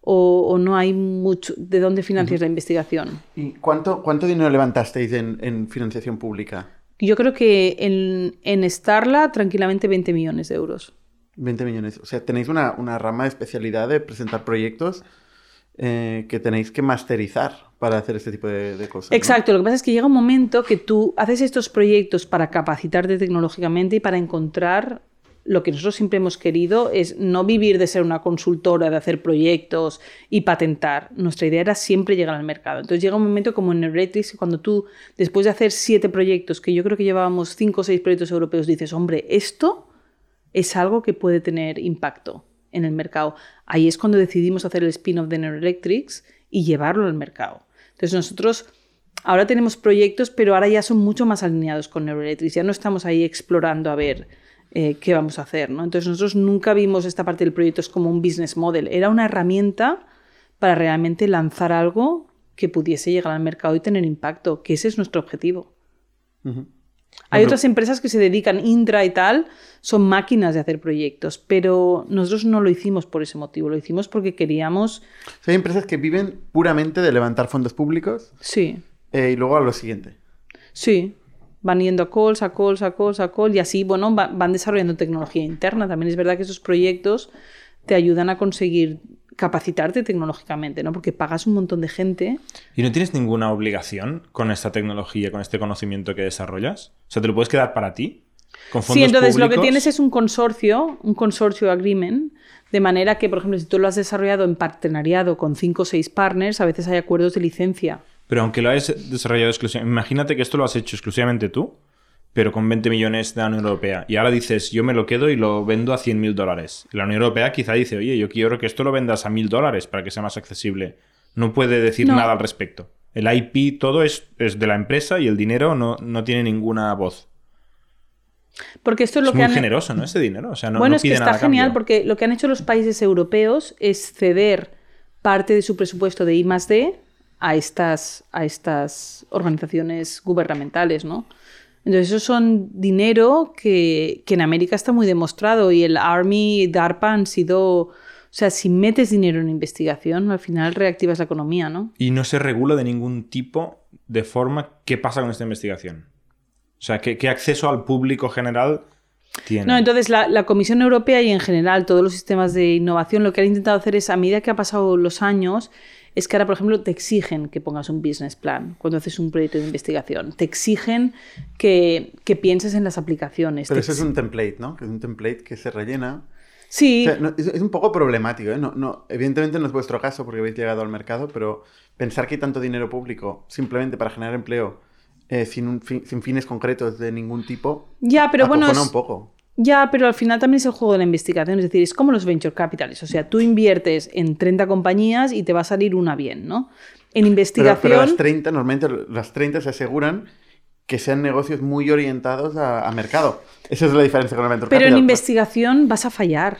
o, o no hay mucho de dónde financias la investigación.
¿Y cuánto, cuánto dinero levantasteis en, en financiación pública?
Yo creo que en, en Starla, tranquilamente 20 millones de euros.
20 millones. O sea, tenéis una, una rama de especialidad de presentar proyectos eh, que tenéis que masterizar para hacer este tipo de, de cosas. ¿no?
Exacto, lo que pasa es que llega un momento que tú haces estos proyectos para capacitarte tecnológicamente y para encontrar lo que nosotros siempre hemos querido es no vivir de ser una consultora, de hacer proyectos y patentar. Nuestra idea era siempre llegar al mercado. Entonces llega un momento como en Neuretrix, cuando tú, después de hacer siete proyectos, que yo creo que llevábamos cinco o seis proyectos europeos, dices, hombre, esto es algo que puede tener impacto en el mercado. Ahí es cuando decidimos hacer el spin-off de Neuroelectrics y llevarlo al mercado. Entonces nosotros ahora tenemos proyectos, pero ahora ya son mucho más alineados con Neuroelectrics. Ya no estamos ahí explorando a ver eh, qué vamos a hacer. ¿no? Entonces nosotros nunca vimos esta parte del proyecto como un business model. Era una herramienta para realmente lanzar algo que pudiese llegar al mercado y tener impacto, que ese es nuestro objetivo.
Ujú.
Hay
Ejemplo-
otras empresas que se dedican, Indra y tal, son máquinas de hacer proyectos, pero nosotros no lo hicimos por ese motivo, lo hicimos porque queríamos,
hay empresas que viven puramente de levantar fondos públicos
sí,
eh, y luego a lo siguiente.
sí, van yendo a calls, a calls, a calls, a calls, y así, bueno, va- van desarrollando tecnología interna. También es verdad que esos proyectos te ayudan a conseguir capacitarte tecnológicamente, ¿no? Porque pagas un montón de gente.
¿Y no tienes ninguna obligación con esta tecnología, con este conocimiento que desarrollas? O sea, ¿te lo puedes quedar para ti? Con fondos
Sí, entonces lo que
públicos?
tienes es un consorcio, un consorcio agreement, de manera que, por ejemplo, si tú lo has desarrollado en partenariado con cinco o seis partners, a veces hay acuerdos de licencia.
Pero aunque lo hayas desarrollado exclusivamente... Imagínate que esto lo has hecho exclusivamente tú, pero con 20 millones de la Unión Europea. Y ahora dices, yo me lo quedo y lo vendo a 100 mil dólares. La Unión Europea quizá dice, oye, yo quiero que esto lo vendas a mil dólares para que sea más accesible. No puede decir
No.
nada al respecto. El IP, todo es, es de la empresa y el dinero no, no tiene ninguna voz.
Porque esto es lo
es
que
muy
han...
generoso, ¿no? Ese dinero. O sea, no,
bueno,
no
es que está genial
cambio.
porque lo que han hecho los países europeos es ceder parte de su presupuesto de I más D a estas, a estas organizaciones gubernamentales, ¿no? Entonces, esos son dinero que, que en América está muy demostrado y el Army y DARPA han sido... O sea, si metes dinero en investigación, al final reactivas la economía, ¿no?
Y no se regula de ningún tipo de forma qué pasa con esta investigación. O sea, qué, qué acceso al público general tiene.
No, entonces la, la Comisión Europea y en general todos los sistemas de innovación lo que han intentado hacer es, a medida que ha pasado los años, es que ahora, por ejemplo, te exigen que pongas un business plan cuando haces un proyecto de investigación. Te exigen que, que pienses en las aplicaciones.
Pero eso es un template, ¿no? Que es un template que se rellena.
Sí,
O sea, no, es, es un poco problemático, ¿eh? No, no, evidentemente no es vuestro caso porque habéis llegado al mercado, pero pensar que hay tanto dinero público simplemente para generar empleo eh, sin, un fin- sin fines concretos de ningún tipo,
ya, pero bueno, es-
un poco.
Ya, pero al final también es el juego de la investigación, es decir, es como los venture capitals, o sea, tú inviertes en 30 compañías y te va a salir una bien, ¿no? En
Pero,
investigación...
pero las 30, normalmente las 30 se aseguran que sean negocios muy orientados a, a mercado. Esa es la diferencia con el venture
Pero en
capital.
investigación vas a fallar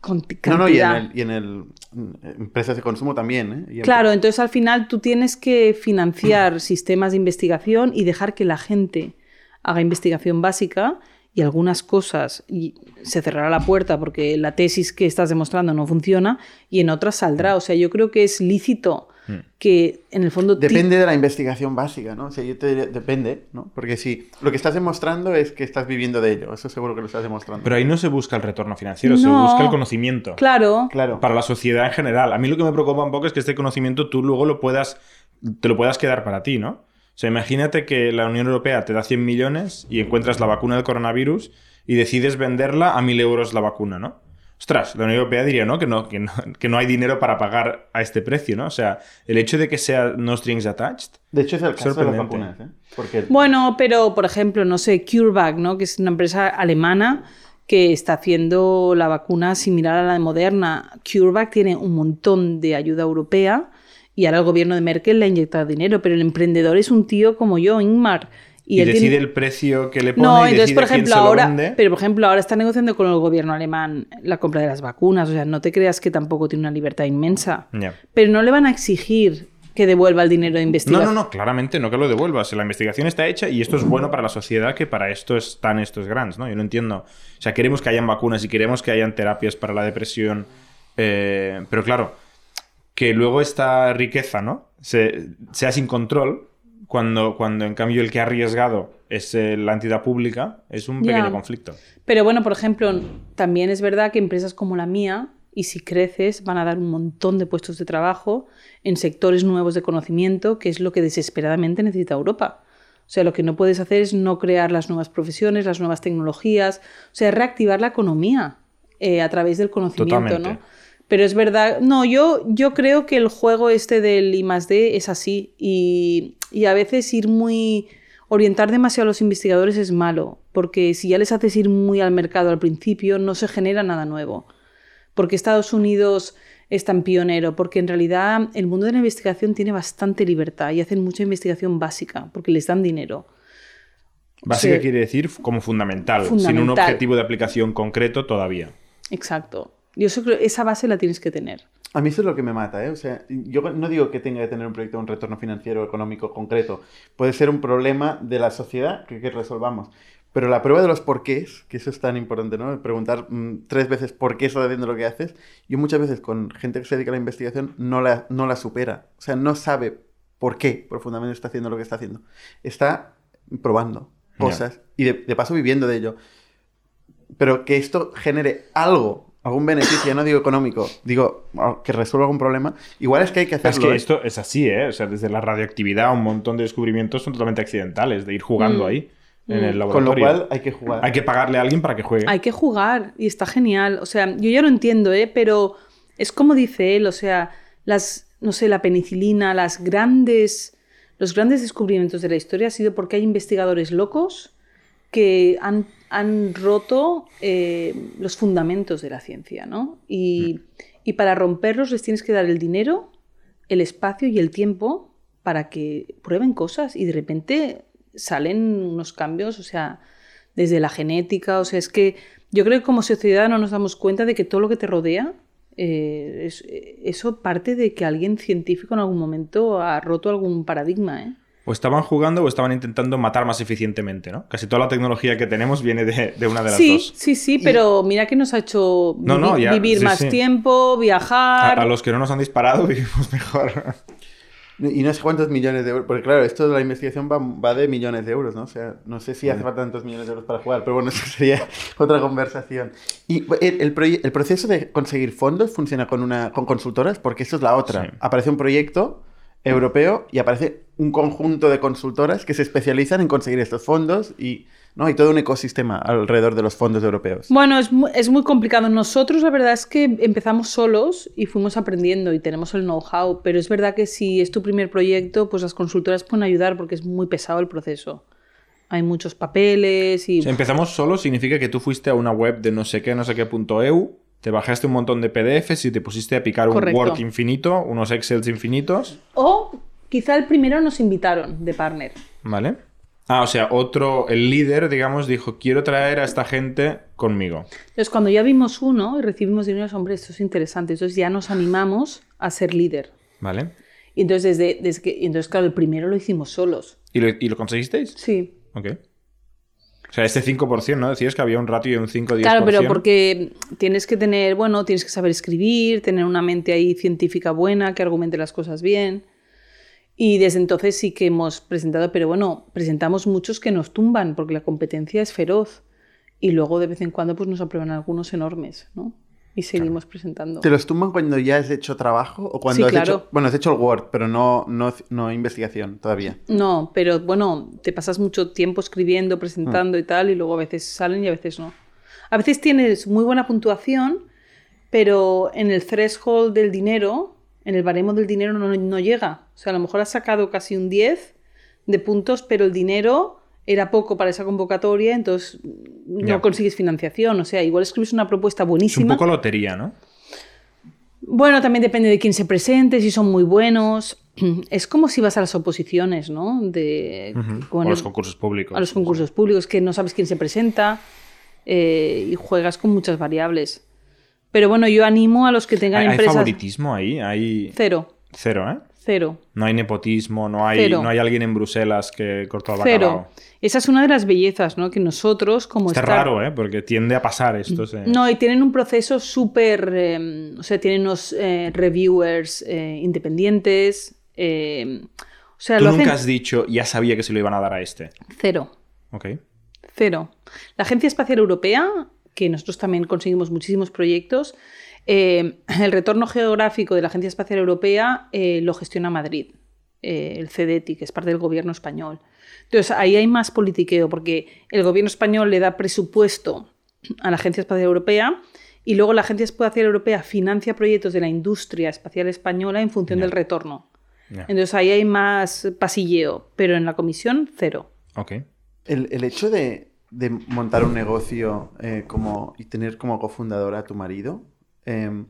con
No, no, y en, el, y en el- en empresas de consumo también, ¿eh? Y en-
Claro, entonces al final tú tienes que financiar sistemas de investigación y dejar que la gente haga investigación básica y algunas cosas y se cerrará la puerta porque la tesis que estás demostrando no funciona y en otras saldrá. O sea, yo creo que es lícito que en el fondo...
Depende de la investigación básica, ¿no? O sea, yo te diría, depende, ¿no? Porque si lo que estás demostrando es que estás viviendo de ello, eso seguro que lo estás demostrando.
Pero ahí no se busca el retorno financiero, se busca el conocimiento.
Claro,
claro.
Para la sociedad en general. A mí lo que me preocupa un poco es que este conocimiento tú luego lo puedas, te lo puedas quedar para ti, ¿no? O sea, imagínate que la Unión Europea te da 100 millones y encuentras la vacuna del coronavirus y decides venderla a 1.000 euros la vacuna, ¿no? Ostras, la Unión Europea diría, ¿no? Que, no, que, no, que no hay dinero para pagar a este precio, ¿no? O sea, el hecho de que sea no strings attached.
De hecho, es el caso de las vacunas, ¿eh? Porque
Bueno, pero por ejemplo, no sé, CureVac, ¿no? que es una empresa alemana que está haciendo la vacuna similar a la de Moderna. CureVac tiene un montón de ayuda europea y ahora el gobierno de Merkel le ha inyectado dinero, pero el emprendedor es un tío como yo, Ingmar.
Y,
él
decide
tiene-
el precio que le pone
No,
y
entonces, por ejemplo, ahora, pero por ejemplo, ahora está negociando con el gobierno alemán la compra de las vacunas, o sea, no te creas que tampoco tiene una libertad inmensa. Pero no le van a exigir que devuelva el dinero de
No,
investigación.
no, no, claramente no que lo devuelvas. La investigación está hecha y esto es bueno para la sociedad que para esto están estos grants, ¿no? Yo no entiendo. O sea, queremos que hayan vacunas y queremos que hayan terapias para la depresión. eh, pero claro, que luego esta riqueza, ¿no? Se- sea sin control, cuando, cuando en cambio el que ha arriesgado es eh, la entidad pública, es un pequeño conflicto.
Pero bueno, por ejemplo, también es verdad que empresas como la mía, y si creces, van a dar un montón de puestos de trabajo en sectores nuevos de conocimiento, que es lo que desesperadamente necesita Europa. O sea, lo que no puedes hacer es no crear las nuevas profesiones, las nuevas tecnologías, o sea, reactivar la economía eh, a través del conocimiento,
Totalmente.
¿no? Pero es verdad, no, yo, yo creo que el juego este del I más D es así y, y a veces ir muy... Orientar demasiado a los investigadores es malo, porque si ya les haces ir muy al mercado al principio, no se genera nada nuevo. Porque Estados Unidos es tan pionero, porque en realidad el mundo de la investigación tiene bastante libertad y hacen mucha investigación básica, porque les dan dinero.
Básica quiere decir como fundamental, sin un objetivo de aplicación concreto todavía.
Exacto. Yo eso creo- esa base la tienes que tener.
A mí eso es lo que me mata, ¿eh? O sea, yo no digo que tenga que tener un proyecto de un retorno financiero económico concreto. Puede ser un problema de la sociedad que, que resolvamos. Pero la prueba de los porqués, que eso es tan importante, ¿no? Preguntar mm, tres veces por qué estás haciendo lo que haces. Yo muchas veces con gente que se dedica a la investigación no la, no la supera. O sea, no sabe por qué profundamente está haciendo lo que está haciendo. Está probando cosas y de, de paso viviendo de ello. Pero que esto genere algo, algún beneficio, no digo económico, digo ah, que resuelva algún problema, igual es que hay que
Es
hacerlo.
que
¿eh?
esto es así, ¿eh? O sea, desde la radioactividad, un montón de descubrimientos son totalmente accidentales, de ir jugando
Mm.
ahí, en
Mm.
el
Con lo
laboratorio.
cual hay que jugar.
Hay que pagarle a alguien para que juegue.
Hay que jugar y está genial. O sea, yo ya lo entiendo, ¿eh? Pero es como dice él, o sea, las, no sé, la penicilina, las grandes, los grandes descubrimientos de la historia ha sido porque hay investigadores locos que han, han roto eh, los fundamentos de la ciencia, ¿no? Y, y para romperlos les tienes que dar el dinero, el espacio y el tiempo para que prueben cosas y de repente salen unos cambios, o sea, desde la genética, o sea, es que yo creo que como sociedad no nos damos cuenta de que todo lo que te rodea, eh, es- eso parte de que alguien científico en algún momento ha roto algún paradigma, ¿eh?
O estaban jugando o estaban intentando matar más eficientemente, ¿no? Casi toda la tecnología que tenemos viene de, de una de las
Sí,
dos.
sí, sí, pero mira que nos ha hecho
No, no,
vivi-
ya,
vivir
sí,
más
sí.
tiempo, viajar.
a los que no nos han disparado vivimos mejor.
Y no sé cuántos millones de euros, porque claro, esto de la investigación va, va de millones de euros, ¿no? O sea, no sé si hace falta tantos millones de euros para jugar, pero bueno, eso sería otra conversación. Y el, el, proye- el proceso de conseguir fondos funciona con, una, con consultoras, porque esto es la otra.
Sí.
Aparece un proyecto europeo y aparece un conjunto de consultoras que se especializan en conseguir estos fondos y, ¿no? Hay todo un ecosistema alrededor de los fondos europeos.
Bueno, es muy, es muy complicado. Nosotros la verdad es que empezamos solos y fuimos aprendiendo y tenemos el know-how, pero es verdad que si es tu primer proyecto, pues las consultoras pueden ayudar porque es muy pesado el proceso. Hay muchos papeles y...
Si empezamos solo, significa que tú fuiste a una web de no sé qué, no sé qué punto EU, te bajaste un montón de PDFs y te pusiste a picar un. Word infinito, unos Excels infinitos,
O quizá el primero nos invitaron de partner.
¿vale? Ah, o sea, otro, el líder, digamos, dijo, quiero traer a esta gente conmigo.
Entonces, cuando ya vimos uno y recibimos dinero, hombre, esto es interesante. Entonces ya nos animamos a ser líder.
¿Vale?
Y entonces, desde, desde que, entonces claro, el primero lo hicimos solos.
¿Y lo, y lo conseguisteis?
Sí.
Ok. O sea, este 5%, ¿no? Decías que había un ratio de un 5-10%.
Claro, pero porque tienes que tener, bueno, tienes que saber escribir, tener una mente ahí científica buena, que argumente las cosas bien. Y desde entonces sí que hemos presentado, pero bueno, presentamos muchos que nos tumban porque la competencia es feroz. Y luego de vez en cuando pues nos aprueban algunos enormes, ¿no? Y seguimos presentando.
¿Te los tumban cuando ya has hecho trabajo o cuando
Sí,
has
claro.
hecho... Bueno, has hecho el Word, pero no, no, no investigación todavía.
No, pero bueno, te pasas mucho tiempo escribiendo, presentando y tal, y luego a veces salen y a veces no. A veces tienes muy buena puntuación, pero en el threshold del dinero, en el baremo del dinero no, no llega. O sea, a lo mejor has sacado casi un 10 de puntos, pero el dinero era poco para esa convocatoria, entonces no consigues financiación. O sea, igual escribes una propuesta
Es un
buenísima.
poco lotería, ¿no?
Bueno, también depende de quién se presente, si son muy buenos. Es como si vas a las oposiciones, ¿no? De,
o los concursos públicos.
a los concursos públicos, que no sabes quién se presenta eh, y juegas con muchas variables. Pero bueno, yo animo a los que tengan
¿Hay, hay favoritismo ahí? Hay
Cero,
cero, ¿eh?
Cero,
No hay nepotismo, no hay,
Cero.
no hay alguien en Bruselas que cortó el
cero.
bacalao.
Esa es una de las bellezas, ¿no? Que nosotros, como
Está
estar-
raro, ¿eh? Porque tiende a pasar esto. se-
No, y tienen un proceso súper. eh, o sea, tienen unos eh, reviewers eh, independientes. eh, o sea,
Tú
lo
nunca
hacen
has dicho, ya sabía que se lo iban a dar a este.
cero.
Ok.
Cero. La Agencia Espacial Europea, que nosotros también conseguimos muchísimos proyectos, eh, el retorno geográfico de la Agencia Espacial Europea eh, lo gestiona Madrid, eh, el CDETI, que es parte del gobierno español. Entonces, ahí hay más politiqueo, porque el gobierno español le da presupuesto a la Agencia Espacial Europea y luego la Agencia Espacial Europea financia proyectos de la industria espacial española en función del retorno. Entonces, ahí hay más pasilleo, pero en la comisión, cero.
Ok.
El, el hecho de, de montar un negocio eh, como, y tener como cofundadora a tu marido, em,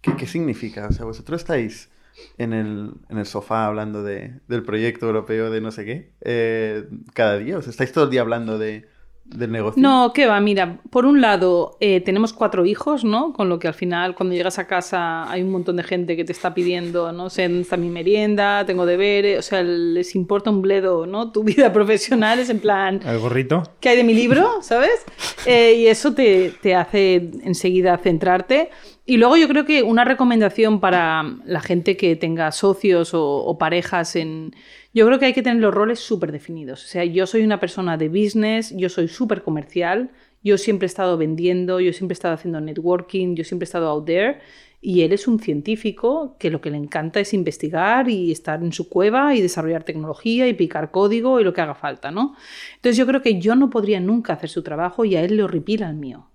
¿qué, qué significa? O sea, vosotros estáis en el, en el sofá hablando de, del proyecto europeo de no sé qué eh, cada día, o sea, estáis todo el día hablando de, del negocio.
No, qué va, mira, por un lado eh, tenemos cuatro hijos, ¿no? Con lo que al final cuando llegas a casa hay un montón de gente que te está pidiendo, no sé, ¿dónde está mi merienda, tengo deberes, o sea, les importa un bledo, ¿no? Tu vida profesional es en plan,
¿El gorrito?
¿qué hay de mi libro? ¿Sabes? Eh, y eso te, te hace enseguida centrarte. Y luego yo creo que una recomendación para la gente que tenga socios o, parejas en... Yo creo que hay que tener los roles súper definidos. O sea, yo soy una persona de business, yo soy súper comercial, yo siempre he estado vendiendo, yo siempre he estado haciendo networking, yo siempre he estado out there. Y él es un científico que lo que le encanta es investigar y estar en su cueva y desarrollar tecnología y picar código y lo que haga falta, ¿no? Entonces yo creo que yo no podría nunca hacer su trabajo y a él le horripila el mío.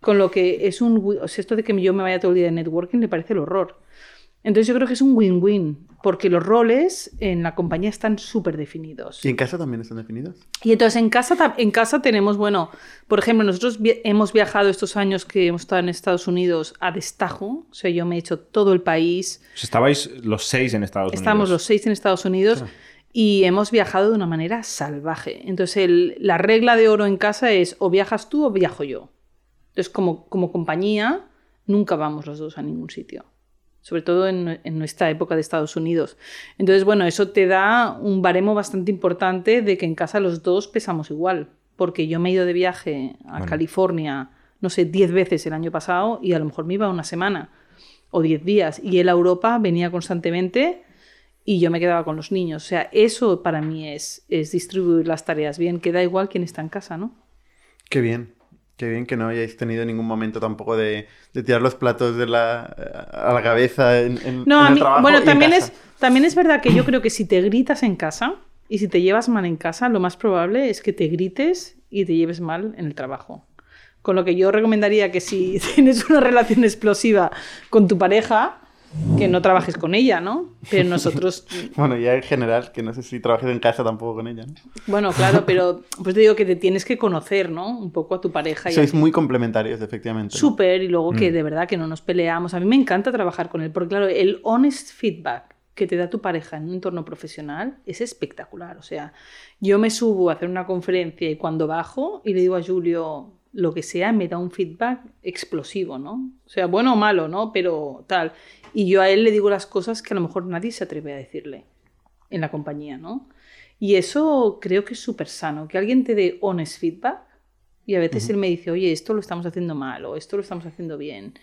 Con lo que es un... O sea, esto de que yo me vaya todo el día de networking le parece el horror. Entonces yo creo que es un win-win, porque los roles en la compañía están súper definidos.
¿Y en casa también están definidos?
Y entonces en casa, en casa tenemos, bueno, por ejemplo, nosotros vi- hemos viajado estos años que hemos estado en Estados Unidos a destajo, o sea, yo me he hecho todo el país,
sea, estabais los seis en Estados
estamos los
Unidos.
seis en Estados Unidos y hemos viajado de una manera salvaje. Entonces el- la regla de oro en casa es o viajas tú o viajo yo. Entonces como, como compañía nunca vamos los dos a ningún sitio. Sobre todo en, en nuestra época de Estados Unidos. Entonces, bueno, eso te da un baremo bastante importante de que en casa los dos pesamos igual. Porque yo me he ido de viaje a
Bueno.
California, no sé, 10 veces el año pasado y a lo mejor me iba una semana o 10 días. Y él a Europa venía constantemente y yo me quedaba con los niños. O sea, eso para mí es, es distribuir las tareas bien, que da igual quién está en casa, ¿no?
Qué bien. Qué bien que no hayáis tenido ningún momento tampoco de, de tirar los platos de la, a la cabeza en, en-
No,
en
a
el
mí,
y
bueno,
en
también
casa.
es, también es verdad que yo creo que si te gritas en casa y si te llevas mal en casa, lo más probable es que te grites y te lleves mal en el trabajo. Con lo que yo recomendaría que si tienes una relación explosiva con tu pareja, que no trabajes con ella, ¿no? Pero nosotros,
Bueno, ya en general, que no sé si trabajes en casa tampoco con ella. ¿no?
bueno, claro, pero pues te digo que te tienes que conocer, ¿no? Un poco a tu pareja. y
Sois muy complementarios, efectivamente. ¿no?
Súper, y luego
Mm.
que de verdad que no nos peleamos. A mí me encanta trabajar con él, porque claro, el honest feedback que te da tu pareja en un entorno profesional es espectacular. O sea, yo me subo a hacer una conferencia y cuando bajo y le digo a Julio lo que sea, me da un feedback explosivo, ¿no? O sea, bueno o malo, ¿no? Pero tal. Y yo a él le digo las cosas que a lo mejor nadie se atreve a decirle en la compañía, ¿no? Y eso creo que es súper sano, que alguien te dé honest feedback y a veces él me dice, oye, esto lo estamos haciendo mal o esto lo estamos haciendo bien.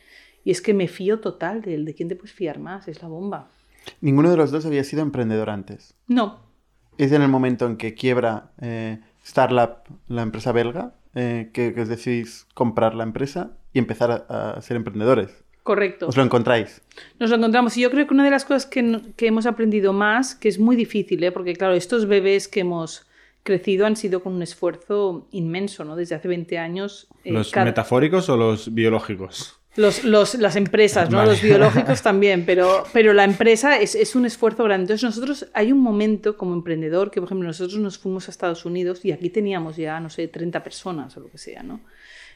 Y es que me fío total de él, de quién te puedes fiar más, es la bomba.
Ninguno de los dos había sido emprendedor antes.
No,
Es en el momento en que quiebra eh, Starlab, la empresa belga, eh, que, que os decidís comprar la empresa y empezar a, a ser emprendedores.
Correcto.
¿Os lo encontráis?
Nos lo encontramos. Y yo creo que una de las cosas que, no- que hemos aprendido más, que es muy difícil, ¿eh? porque claro, estos bebés que hemos crecido han sido con un esfuerzo inmenso, ¿no? Desde hace 20 años. eh,
¿Los
cada-
metafóricos o los biológicos?
Los, los- las empresas, ¿no?
Vale.
Los biológicos también, pero, pero la empresa es, es un esfuerzo grande. Entonces nosotros, hay un momento como emprendedor que, por ejemplo, nosotros nos fuimos a Estados Unidos y aquí teníamos ya, no sé, 30 personas o lo que sea, ¿no?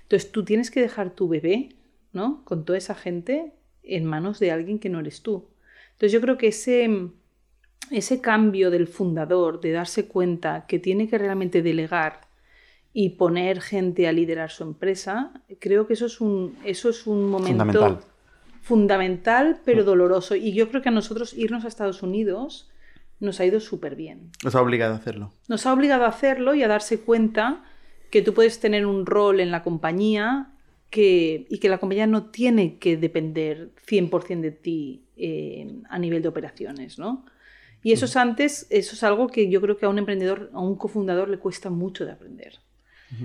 Entonces tú tienes que dejar tu bebé, ¿no? Con toda esa gente en manos de alguien que no eres tú. Entonces yo creo que ese, ese cambio del fundador, de darse cuenta que tiene que realmente delegar y poner gente a liderar su empresa, creo que eso es un, eso es un momento
Fundamental.
fundamental, pero doloroso. Y yo creo que a nosotros irnos a Estados Unidos nos ha ido súper bien.
Os ha obligado a hacerlo.
Nos ha obligado a hacerlo y a darse cuenta que tú puedes tener un rol en la compañía que, y que la compañía no tiene que depender 100% de ti eh, a nivel de operaciones, ¿no? Y eso es antes, eso es algo que yo creo que a un emprendedor, a un cofundador le cuesta mucho de aprender.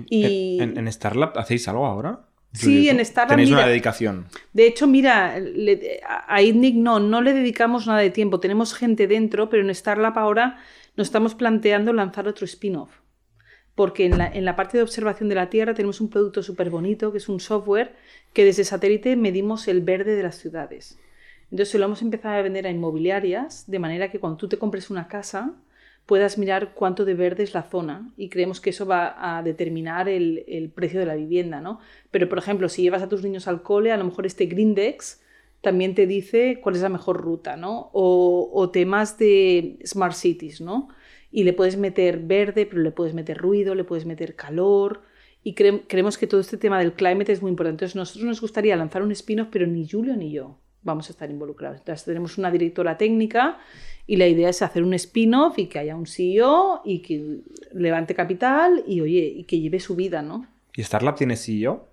Y
¿En, en Starlab hacéis algo ahora?
Sí, en. Starlab,
Tenéis una
mira.
dedicación.
De hecho, mira, le- a a ITNIC no, no le dedicamos nada de tiempo. Tenemos gente dentro, pero en Starlab ahora nos estamos planteando lanzar otro spin-off. Porque en la, parte de observación de la Tierra tenemos un producto súper bonito, que es un software que desde satélite medimos el verde de las ciudades. Entonces lo hemos empezado a vender a inmobiliarias, de manera que cuando tú te compres una casa puedas mirar cuánto de verde es la zona y creemos que eso va a determinar el, precio de la vivienda, ¿no? Pero, por ejemplo, si llevas a tus niños al cole, a lo mejor este Grindex también te dice cuál es la mejor ruta, ¿no? O temas de Smart Cities, ¿no? Y le puedes meter verde, pero le puedes meter ruido, le puedes meter calor. Y cre- creemos que todo este tema del climate es muy importante. Entonces, nosotros nos gustaría lanzar un spin-off, pero ni Julio ni yo vamos a estar involucrados. Entonces, tenemos una directora técnica y la idea es hacer un spin-off y que haya un CEO y que levante capital y, oye, y que lleve su vida, ¿no?
¿Y Starlab tiene CEO?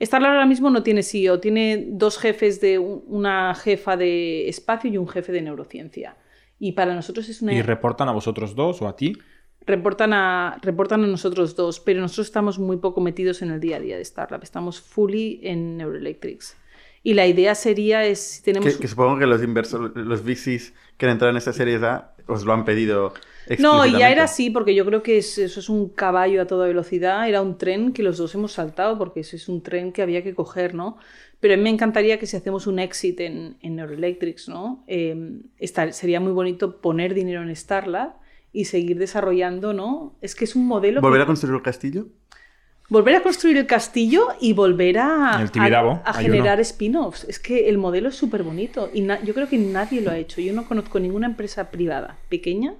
Starlab ahora mismo no tiene CEO, tiene dos jefes de un- una jefa de espacio y un jefe de neurociencia. Y para nosotros es una...
¿Y reportan a vosotros dos o a ti?
reportan, a, reportan a nosotros dos, pero nosotros estamos muy poco metidos en el día a día de Starlab. Estamos fully en Neuroelectrics. Y la idea sería es, si tenemos...
Que, que supongo que los inversores, los VCs que han entrado en esta serie A os lo han pedido
No, y ya era así, porque yo creo que es- eso es un caballo a toda velocidad, era un tren que los dos hemos saltado, porque ese es un tren que había que coger, ¿no? Pero a mí me encantaría que si hacemos un exit en, en Neuroelectrics, ¿no? Eh, esta- sería muy bonito poner dinero en Starlab y seguir desarrollando, ¿no? Es que es un modelo... que-
¿Volver a construir el castillo?
volver a construir el castillo y volver a,
El Tibidabo,
a- generar spin-offs. Es que el modelo es súper bonito y na- yo creo que nadie lo ha hecho. Yo no conozco ninguna empresa privada pequeña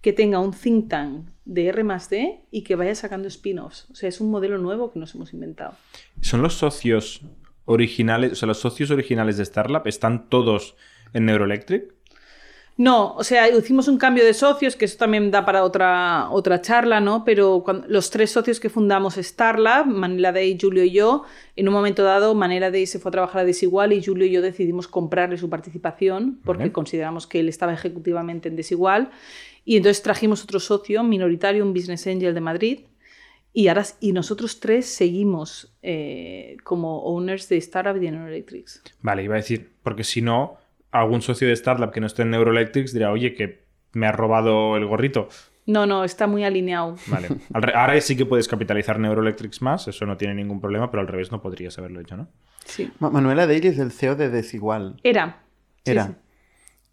que tenga un think tank de R D y que vaya sacando spin-offs. O sea, es un modelo nuevo que nos hemos inventado.
¿Son los socios originales, o sea, los socios originales de Starlab están todos en Neuroelectric?
No, o sea, hicimos un cambio de socios, que eso también da para otra, otra charla, ¿no? Pero cuando- los tres socios que fundamos Starlab, Manila Day, Julio y yo, en un momento dado, Manila Day se fue a trabajar a Desigual y Julio y yo decidimos comprarle su participación porque consideramos que él estaba ejecutivamente en Desigual. Y entonces trajimos otro socio minoritario, un Business Angel de Madrid. Y, ahora, y nosotros tres seguimos eh, como owners de Startup y de Neuroelectrics.
Vale, iba a decir, porque si no, algún socio de Starlab que no esté en Neuroelectrics dirá, oye, que me ha robado el gorrito.
No, no, está muy alineado.
Vale. Al re- Ahora sí que puedes capitalizar Neuroelectrics más, eso no tiene ningún problema, pero al revés no podrías haberlo hecho, ¿no?
Sí.
Ma- Manuela Daly es el CEO de Desigual.
Era. Sí,
Era.
sí.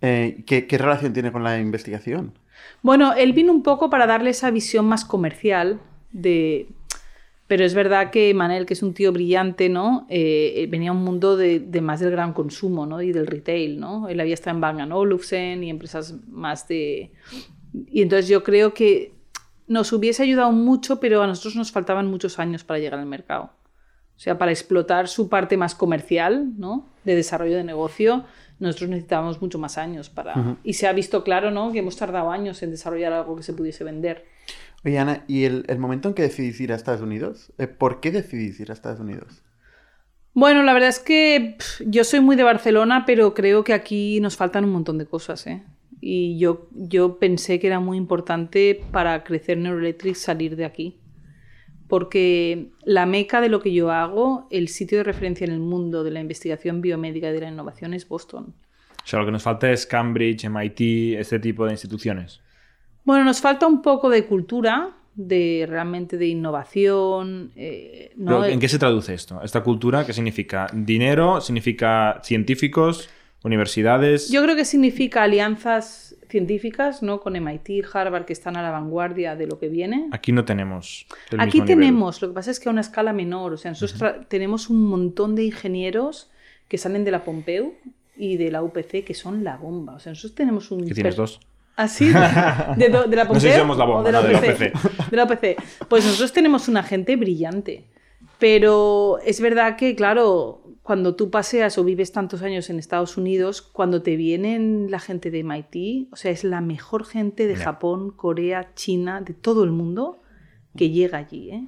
Eh, ¿qué, qué relación tiene con la investigación?
Bueno, él vino un poco para darle esa visión más comercial de... Pero es verdad que Manel, que es un tío brillante, ¿no? Eh, eh, venía a un mundo de, de más del gran consumo, ¿no? Y del retail, ¿no? Él había estado en Bang Olufsen y empresas más de... Y entonces yo creo que nos hubiese ayudado mucho, pero a nosotros nos faltaban muchos años para llegar al mercado. O sea, para explotar su parte más comercial, ¿no? De desarrollo de negocio, nosotros necesitábamos mucho más años para... Y se ha visto claro, ¿no? Que hemos tardado años en desarrollar algo que se pudiese vender.
Oye, Ana, ¿y el, el momento en que decidís ir a Estados Unidos? Eh, ¿Por qué decidís ir a Estados Unidos?
Bueno, la verdad es que pff, yo soy muy de Barcelona, pero creo que aquí nos faltan un montón de cosas, ¿eh? Y yo, yo pensé que era muy importante para crecer Neuroelectric salir de aquí. porque la meca de lo que yo hago, el sitio de referencia en el mundo de la investigación biomédica y de la innovación es Boston.
O sea, lo que nos falta es Cambridge, MIT, este tipo de instituciones.
Bueno, nos falta un poco de cultura, de realmente de innovación. eh,
¿En qué se traduce esto? ¿Esta cultura qué significa? ¿Dinero? ¿Significa científicos? ¿Universidades?
Yo creo que significa alianzas científicas, ¿no? Con MIT, Harvard, que están a la vanguardia de lo que viene.
Aquí no tenemos. el
Aquí
mismo nivel.
tenemos, lo que pasa es que a una escala menor. O sea, nosotros tra- tenemos un montón de ingenieros que salen de la Pompeu y de la UPC que son la bomba. O sea, nosotros tenemos un.
Que tienes dos.
¿Ah, sí? ¿De, la
No sé si
Pompeu
somos la bomba,
o de la
no, de la
UPC? De la UPC. Pues nosotros tenemos una gente brillante. Pero es verdad que, claro, cuando tú paseas o vives tantos años en Estados Unidos, cuando te vienen la gente de MIT, o sea, es la mejor gente de. Japón, Corea, China, de todo el mundo que llega allí. ¿eh?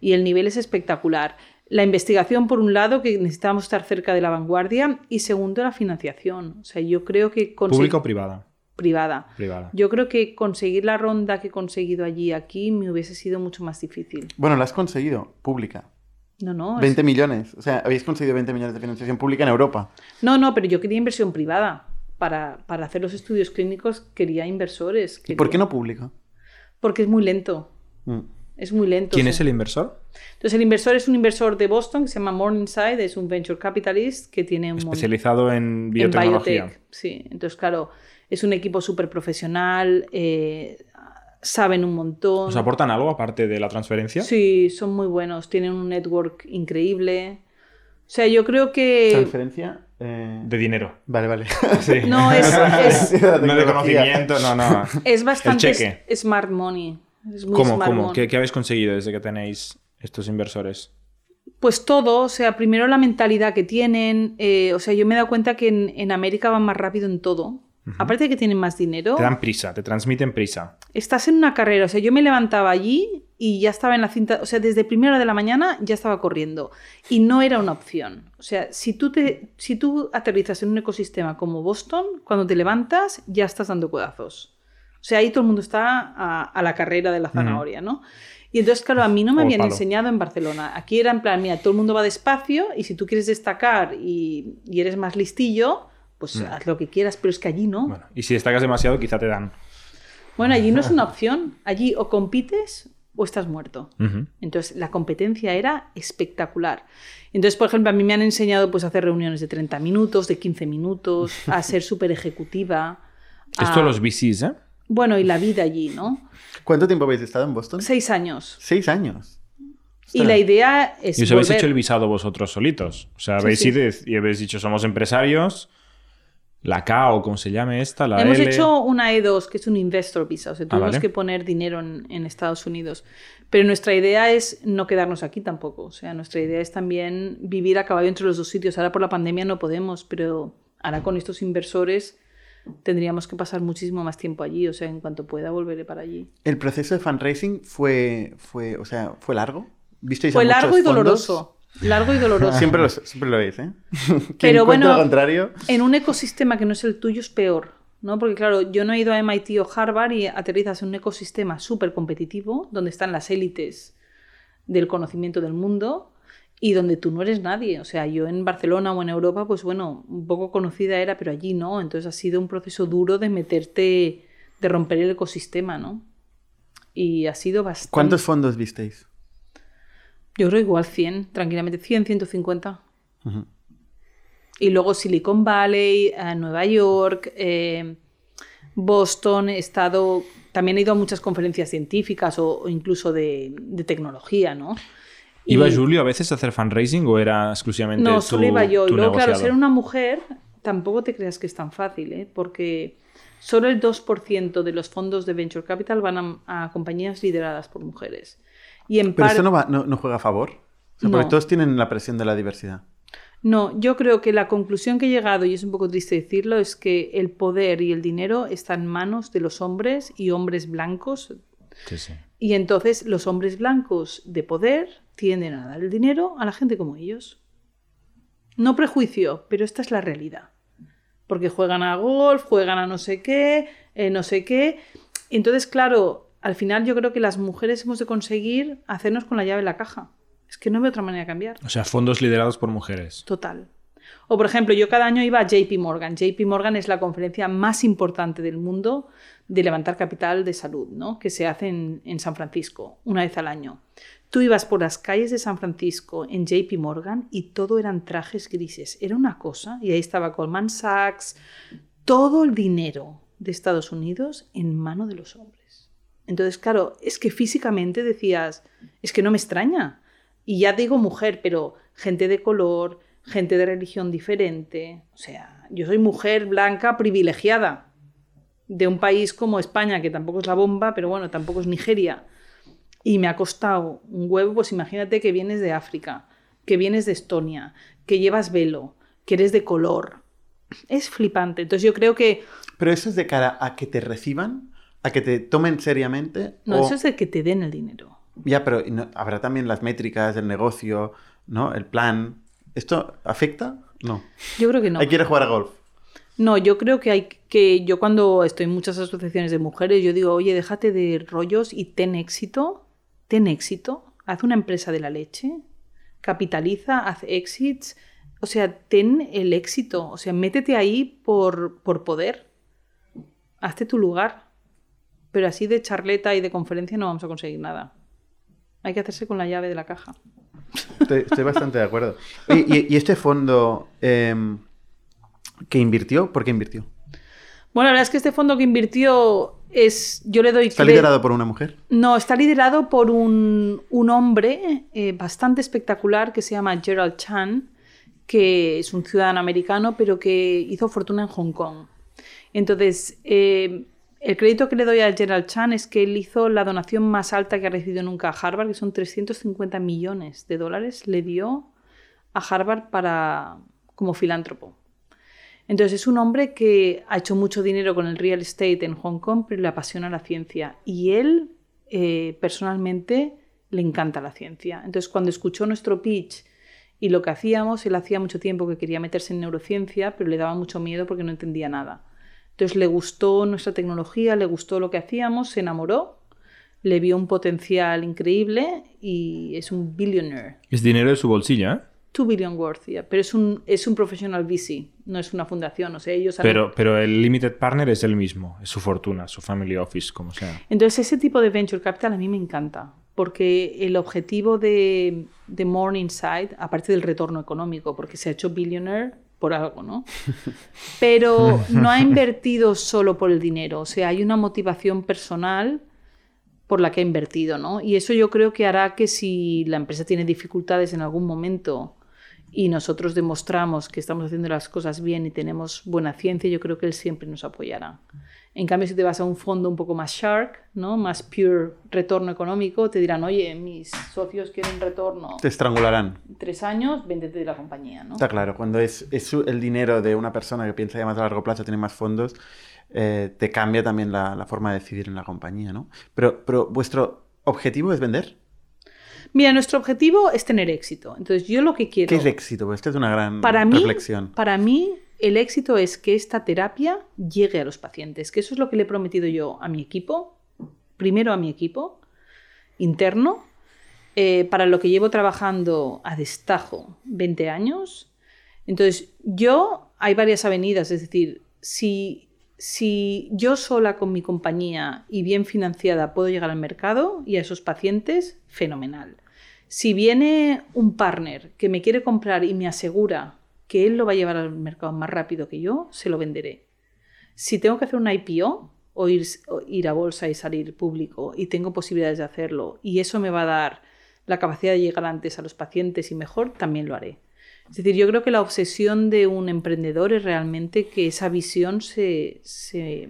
Y el nivel es espectacular. La investigación, por un lado, que necesitamos estar cerca de la vanguardia, y segundo, la financiación. O sea, yo creo que
¿Pública o privada?
Privada.
Privada.
Yo creo que conseguir la ronda que he conseguido allí, aquí, me hubiese sido mucho más difícil.
Bueno, la has conseguido, pública.
No, no. es-
20 millones. O sea, habéis conseguido 20 millones de financiación pública en Europa.
No, no, pero yo quería inversión privada. Para, para hacer los estudios clínicos quería inversores.
¿Y por qué no pública?
Porque es muy lento.
Mm.
Es muy lento.
¿Quién
o
es el inversor?
Entonces, el inversor es un inversor de Boston que se llama Morningside, es un venture capitalist que tiene un
Especializado en
en
biotecnología.
biotech. Sí, entonces, claro, es un equipo súper profesional, eh, saben un montón.
¿Os aportan algo aparte de la transferencia?
Sí, son muy buenos, tienen un network increíble. O sea, yo creo que...
¿Transferencia? Eh,
De dinero.
Vale, vale.
Sí.
No, es, es,
no de conocimiento, no, no.
es bastante
cheque.
smart money. Es muy
¿Cómo?
smart
¿Cómo?
money.
¿Qué, qué habéis conseguido desde que tenéis estos inversores?
Pues todo, o sea, primero la mentalidad que tienen. eh, o sea, yo me he dado cuenta que en, en América van más rápido en todo. Aparte de que tienen más dinero,
Te dan prisa, te transmiten prisa.
estás en una carrera. O sea, yo me levantaba allí y ya estaba en la cinta. O sea, desde primera hora de la mañana ya estaba corriendo. Y no era una opción. O sea, si tú, te, si tú aterrizas en un ecosistema como Boston, cuando te levantas ya estás dando codazos. O sea, ahí todo el mundo está a, a la carrera de la zanahoria, ¿no? Y entonces, claro, a mí no me habían
palo.
enseñado en Barcelona. Aquí era en plan, mira, todo el mundo va despacio y si tú quieres destacar y, y eres más listillo, pues haz lo que quieras, pero es que allí no.
Bueno, y si destacas demasiado, quizá te dan.
Bueno, allí no es una opción. Allí o compites o estás muerto. Entonces, la competencia era espectacular. Entonces, por ejemplo, a mí me han enseñado pues, a hacer reuniones de 30 minutos, de 15 minutos, a ser súper ejecutiva.
Esto
a-
los VCs, ¿eh?
Bueno, y la vida allí, ¿no?
¿Cuánto tiempo habéis estado en Boston?
Seis años.
Seis años.
Y la idea es
Y os habéis hecho el visado vosotros solitos. O sea,
Sí,
habéis
sí.
ido y habéis dicho, somos empresarios. La K o como se llame esta, la
Hemos
L.
hecho una E2, que es un investor visa, o sea, tuvimos
Ah, vale.
que poner dinero en, en Estados Unidos. Pero nuestra idea es no quedarnos aquí tampoco. O sea, nuestra idea es también vivir a caballo entre los dos sitios. Ahora por la pandemia no podemos, pero ahora con estos inversores tendríamos que pasar muchísimo más tiempo allí. O sea, en cuanto pueda volveré para allí.
¿El proceso de fundraising fue, fue, o sea, fue largo? ¿Visteis a
Fue
muchos
largo y
fondos?
doloroso. Largo y doloroso.
Siempre lo, siempre lo es, ¿eh?
Pero bueno-
lo contrario...
En un ecosistema que no es el tuyo es peor, ¿no? Porque claro, yo no he ido a MIT o Harvard y aterrizas en un ecosistema súper competitivo, donde están las élites del conocimiento del mundo y donde tú no eres nadie. O sea, yo en Barcelona o en Europa, pues bueno, un poco conocida era, pero allí no. Entonces ha sido un proceso duro de meterte, de romper el ecosistema, ¿no? Y ha sido bastante...
¿Cuántos fondos visteis?
Yo creo igual 100, tranquilamente. 100, 150.
Ujú.
Y luego Silicon Valley, eh, Nueva York, eh, Boston, he estado. También he ido a muchas conferencias científicas o, o incluso de, de tecnología, ¿no? Y-
¿Iba Julio a veces a hacer fundraising o era exclusivamente
No, solo iba yo. Y luego, claro, ser una mujer tampoco te creas que es tan fácil, ¿eh? Porque solo el 2% de los fondos de Venture Capital van a, a compañías lideradas por mujeres. Y en
Pero
par-
esto no, va- no, no juega a favor. O sea, porque todos tienen la presión de la diversidad.
No, yo creo que la conclusión que he llegado, y es un poco triste decirlo, es que el poder y el dinero están en manos de los hombres y hombres blancos.
Sí, sí.
Y entonces los hombres blancos de poder tienden a dar el dinero a la gente como ellos. No prejuicio, pero esta es la realidad. Porque juegan a golf, juegan a no sé qué, eh, no sé qué. Entonces, claro, al final yo creo que las mujeres hemos de conseguir hacernos con la llave de la caja. Es que no veo otra manera de cambiar.
O sea, fondos liderados por mujeres.
Total. O por ejemplo, yo cada año iba a JP Morgan. JP Morgan es la conferencia más importante del mundo de levantar capital de salud, ¿no? que se hace en, en San Francisco, una vez al año. Tú ibas por las calles de San Francisco en JP Morgan y todo eran trajes grises. Era una cosa. Y ahí estaba Goldman Sachs, todo el dinero de Estados Unidos en mano de los hombres. Entonces, claro, es que físicamente decías, es que no me extraña. Y ya digo mujer, pero gente de color, gente de religión diferente. O sea, yo soy mujer blanca privilegiada de un país como España, que tampoco es la bomba, pero bueno, tampoco es Nigeria. Y me ha costado un huevo, pues imagínate que vienes de África, que vienes de Estonia, que llevas velo, que eres de color. Es flipante. Entonces yo creo que...
Pero eso es de cara a que te reciban, a que te tomen seriamente.
No,
o-
eso es de que te den el dinero.
Ya, pero no- habrá también las métricas del negocio, ¿no? El plan. ¿Esto afecta? No.
Yo creo que no.
Hay que ir a jugar a golf.
No, yo creo que hay que yo cuando estoy en muchas asociaciones de mujeres, yo digo, oye, déjate de rollos y ten éxito, ten éxito, haz una empresa de la leche, capitaliza, haz exits, o sea, ten el éxito, o sea, métete ahí por, por poder, hazte tu lugar, pero así de charleta y de conferencia no vamos a conseguir nada. Hay que hacerse con la llave de la caja.
Estoy, estoy bastante de acuerdo. Oye, ¿y, y este fondo em, que invirtió? ¿Por qué invirtió?
Bueno, la verdad es que este fondo que invirtió es, yo le doy
¿Está liderado por una mujer?
No, está liderado por un, un hombre eh, bastante espectacular que se llama Gerald Chan, que es un ciudadano americano, pero que hizo fortuna en Hong Kong. Entonces, eh, el crédito que le doy a Gerald Chan es que él hizo la donación más alta que ha recibido nunca a Harvard, que son 350 millones de dólares, le dio a Harvard para, como filántropo. Entonces es un hombre que ha hecho mucho dinero con el real estate en Hong Kong, pero le apasiona la ciencia. Y él, eh, personalmente, le encanta la ciencia. Entonces cuando escuchó nuestro pitch y lo que hacíamos, él hacía mucho tiempo que quería meterse en neurociencia, pero le daba mucho miedo porque no entendía nada. Entonces le gustó nuestra tecnología, le gustó lo que hacíamos, se enamoró, le vio un potencial increíble y es un billionaire.
Es dinero de su bolsillo, ¿eh?
2 billion worth, yeah. pero es un, es un professional VC, no es una fundación. O sea, ellos han-
Pero, pero el limited partner es el mismo, es su fortuna, su family office, como sea.
Entonces, ese tipo de venture capital a mí me encanta, porque el objetivo de, de Morningside, aparte del retorno económico, porque se ha hecho billionaire por algo, ¿no? Pero no ha invertido solo por el dinero, o sea, hay una motivación personal por la que ha invertido, ¿no? Y eso yo creo que hará que si la empresa tiene dificultades en algún momento y nosotros demostramos que estamos haciendo las cosas bien y tenemos buena ciencia, yo creo que él siempre nos apoyará. En cambio, si te vas a un fondo un poco más shark, ¿no? más pure retorno económico, te dirán, oye, mis socios quieren retorno
Te estrangularán.
tres años, véndete de la compañía. ¿no?
Está claro, cuando es, es el dinero de una persona que piensa ya más a largo plazo, tiene más fondos, eh, te cambia también la, la forma de decidir en la compañía, ¿no? Pero, pero vuestro objetivo es vender.
Mira, nuestro objetivo es tener éxito. Entonces, yo lo que quiero...
¿Qué es éxito? Pues esta es una gran
para mí,
reflexión.
Para mí, el éxito es que esta terapia llegue a los pacientes, que eso es lo que le he prometido yo a mi equipo, primero a mi equipo interno, eh, para lo que llevo trabajando a destajo 20 años. Entonces, yo, hay varias avenidas, es decir, si, si yo sola con mi compañía y bien financiada puedo llegar al mercado y a esos pacientes, fenomenal. Si viene un partner que me quiere comprar y me asegura que él lo va a llevar al mercado más rápido que yo, se lo venderé. Si tengo que hacer una IPO o ir, o ir a bolsa y salir público y tengo posibilidades de hacerlo y eso me va a dar la capacidad de llegar antes a los pacientes y mejor, también lo haré. Es decir, yo creo que la obsesión de un emprendedor es realmente que esa visión se, se,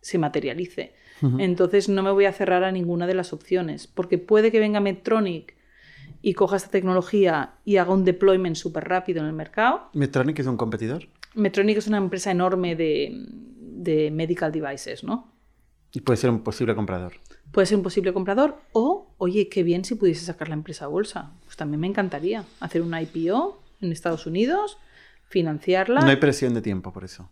se materialice. Entonces no me voy a cerrar a ninguna de las opciones, porque puede que venga Medtronic y coja esta tecnología y haga un deployment súper rápido en el mercado.
¿Medtronic es un competidor?
Medtronic es una empresa enorme de, de medical devices, ¿no?
Y puede ser un posible comprador.
Puede ser un posible comprador o, oye, qué bien si pudiese sacar la empresa a bolsa. Pues también me encantaría hacer una IPO en Estados Unidos, financiarla.
No hay presión de tiempo por eso.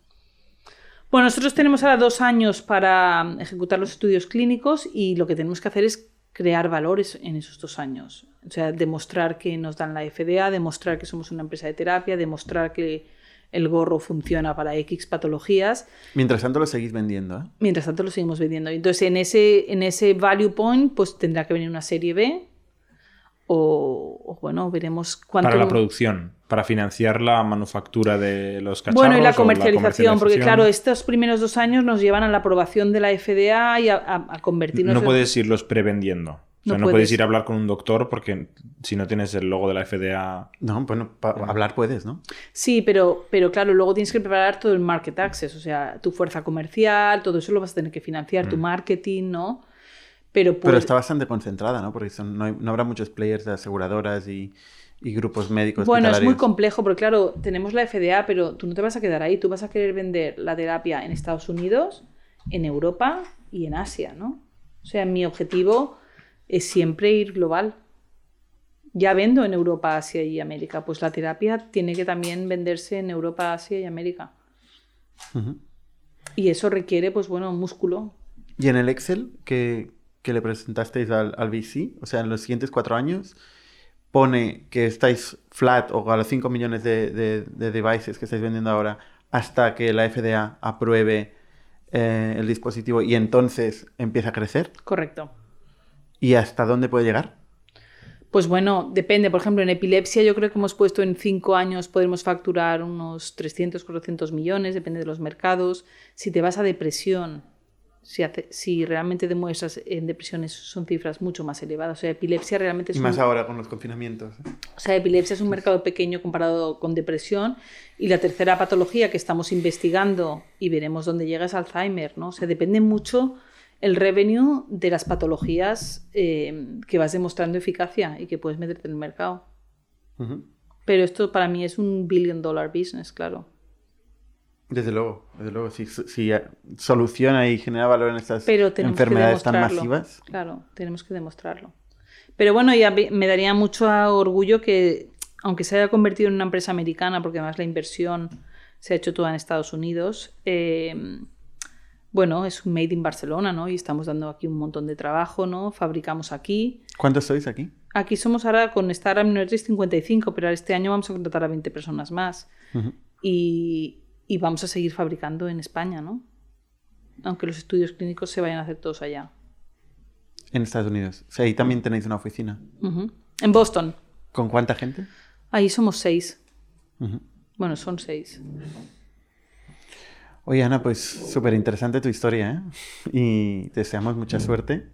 Bueno, nosotros tenemos ahora dos años para ejecutar los estudios clínicos y lo que tenemos que hacer es crear valores en esos dos años. O sea, demostrar que nos dan la FDA, demostrar que somos una empresa de terapia, demostrar que el gorro funciona para X patologías.
Mientras tanto lo seguís vendiendo, ¿eh?
Mientras tanto lo seguimos vendiendo. Entonces, en ese, en ese value point, pues tendrá que venir una serie B o, bueno, veremos cuánto...
Para la producción, para financiar la manufactura de los cacharros.
Bueno, y la comercialización, porque claro, estos primeros dos años nos llevan a la aprobación de la FDA y a, a convertirnos...
No puedes irlos prevendiendo. O sea, no, puedes. ir a hablar con un doctor porque si no tienes el logo de la FDA.
No, bueno, hablar puedes, ¿no?
Sí, pero, pero claro, luego tienes que preparar todo el market access, o sea, tu fuerza comercial, todo eso lo vas a tener que financiar, tu mm. marketing, ¿no?
Pero, pero está bastante concentrada, ¿no? Porque no, habrá muchos players de aseguradoras y, grupos médicos.
Bueno, es muy complejo, porque claro, tenemos la FDA, pero tú no te vas a quedar ahí, tú vas a querer vender la terapia en Estados Unidos, en Europa y en Asia, ¿no? O sea, mi objetivo es siempre ir global. Ya vendo en Europa, Asia y América, pues la terapia tiene que también venderse en Europa, Asia y América. Y eso requiere, pues bueno, músculo.
¿Y en el Excel que, le presentasteis al, al, VC, o sea, en los siguientes cuatro años, pone que estáis flat o a los 5 millones de, de, devices que estáis vendiendo ahora hasta que la FDA apruebe eh, el dispositivo y entonces empieza a crecer?
Correcto.
¿Y hasta dónde puede llegar?
Pues bueno, depende. Por ejemplo, en epilepsia yo creo que hemos puesto en cinco años podemos facturar unos 300, 400 millones, depende de los mercados. Si te vas a depresión, si, si realmente demuestras en depresiones son cifras mucho más elevadas. O sea, epilepsia realmente es...
Y más ahora con los confinamientos. ¿eh?
O sea, epilepsia es un mercado pequeño comparado con depresión. Y la tercera patología que estamos investigando y veremos dónde llega es Alzheimer, ¿no? O sea, depende mucho el revenue de las patologías eh, que vas demostrando eficacia y que puedes meterte en el mercado. Pero esto para mí es un billion dollar business, claro.
Desde luego, desde luego. Si, soluciona y genera valor en estas enfermedades tan masivas.
Claro, tenemos que demostrarlo. Pero bueno, ya me daría mucho orgullo que, aunque se haya convertido en una empresa americana, porque además la inversión se ha hecho toda en Estados Unidos, eh, bueno, es un made in Barcelona, ¿no? Y estamos dando aquí un montón de trabajo, ¿no? Fabricamos aquí.
¿Cuántos sois aquí?
Aquí somos ahora con Startup Nerdist 55, pero este año vamos a contratar a 20 personas más. y, vamos a seguir fabricando en España, ¿no? Aunque los estudios clínicos se vayan a hacer todos allá.
En Estados Unidos. O sea, ahí también tenéis una oficina.
En Boston.
¿Con cuánta gente?
Ahí somos seis. Bueno, son seis.
Oye, Ana, pues súper interesante tu historia, ¿eh? Y te deseamos mucha suerte.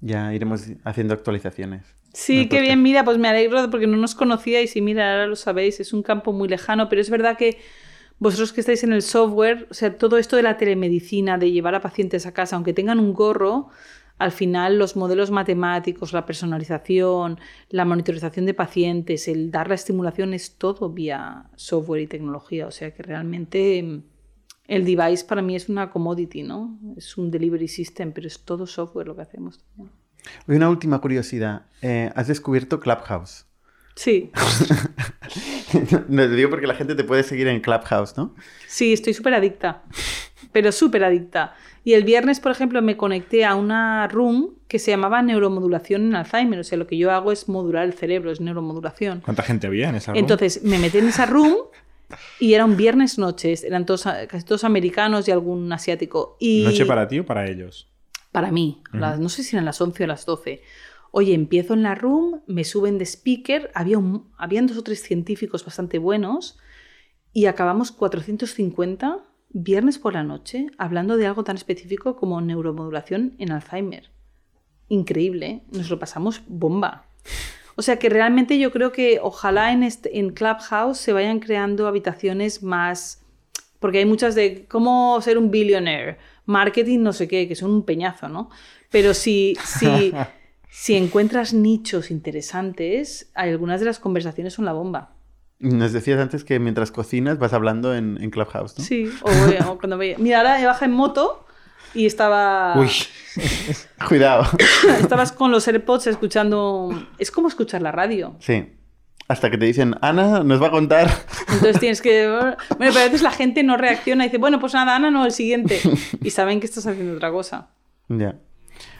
Ya iremos haciendo actualizaciones.
Sí, qué bien, mira, pues me alegro porque no nos conocíais y mira, ahora lo sabéis, es un campo muy lejano, pero es verdad que vosotros que estáis en el software, o sea, todo esto de la telemedicina, de llevar a pacientes a casa, aunque tengan un gorro, al final los modelos matemáticos, la personalización, la monitorización de pacientes, el dar la estimulación es todo vía software y tecnología, o sea que realmente el device para mí es una commodity, ¿no? Es un delivery system, pero es todo software lo que hacemos.
Una última curiosidad. Eh, ¿Has descubierto Clubhouse?
Sí.
no, te digo porque la gente te puede seguir en Clubhouse, ¿no?
Sí, estoy súper adicta. Pero súper adicta. Y el viernes, por ejemplo, me conecté a una room que se llamaba neuromodulación en Alzheimer. O sea, lo que yo hago es modular el cerebro, es neuromodulación.
¿Cuánta gente había en esa room?
Entonces, me metí en esa room y era un viernes noche, eran todos, casi todos americanos y algún asiático. Y
¿Noche para ti o para ellos?
Para mí, no sé si eran las 11 o las 12. Oye, empiezo en la room, me suben de speaker, había habían dos o tres científicos bastante buenos y acabamos 450 viernes por la noche hablando de algo tan específico como neuromodulación en Alzheimer. Increíble, ¿eh? nos lo pasamos bomba. O sea que realmente yo creo que ojalá en, este, en Clubhouse se vayan creando habitaciones más... Porque hay muchas de cómo ser un billionaire, marketing, no sé qué, que son un peñazo, ¿no? Pero si, si, si encuentras nichos interesantes, algunas de las conversaciones son la bomba.
Nos decías antes que mientras cocinas vas hablando en, en Clubhouse, ¿no?
Sí, o, cuando veía... Mira, ahora baja en moto y estaba...
Uy, cuidado.
Estabas con los AirPods escuchando... Es como escuchar la radio.
Sí. hasta que te dicen, Ana nos va a contar.
Entonces tienes que... Bueno, pero a veces la gente no reacciona y dice, bueno, pues nada, Ana, no, el siguiente. Y saben que estás haciendo otra cosa.
Ya.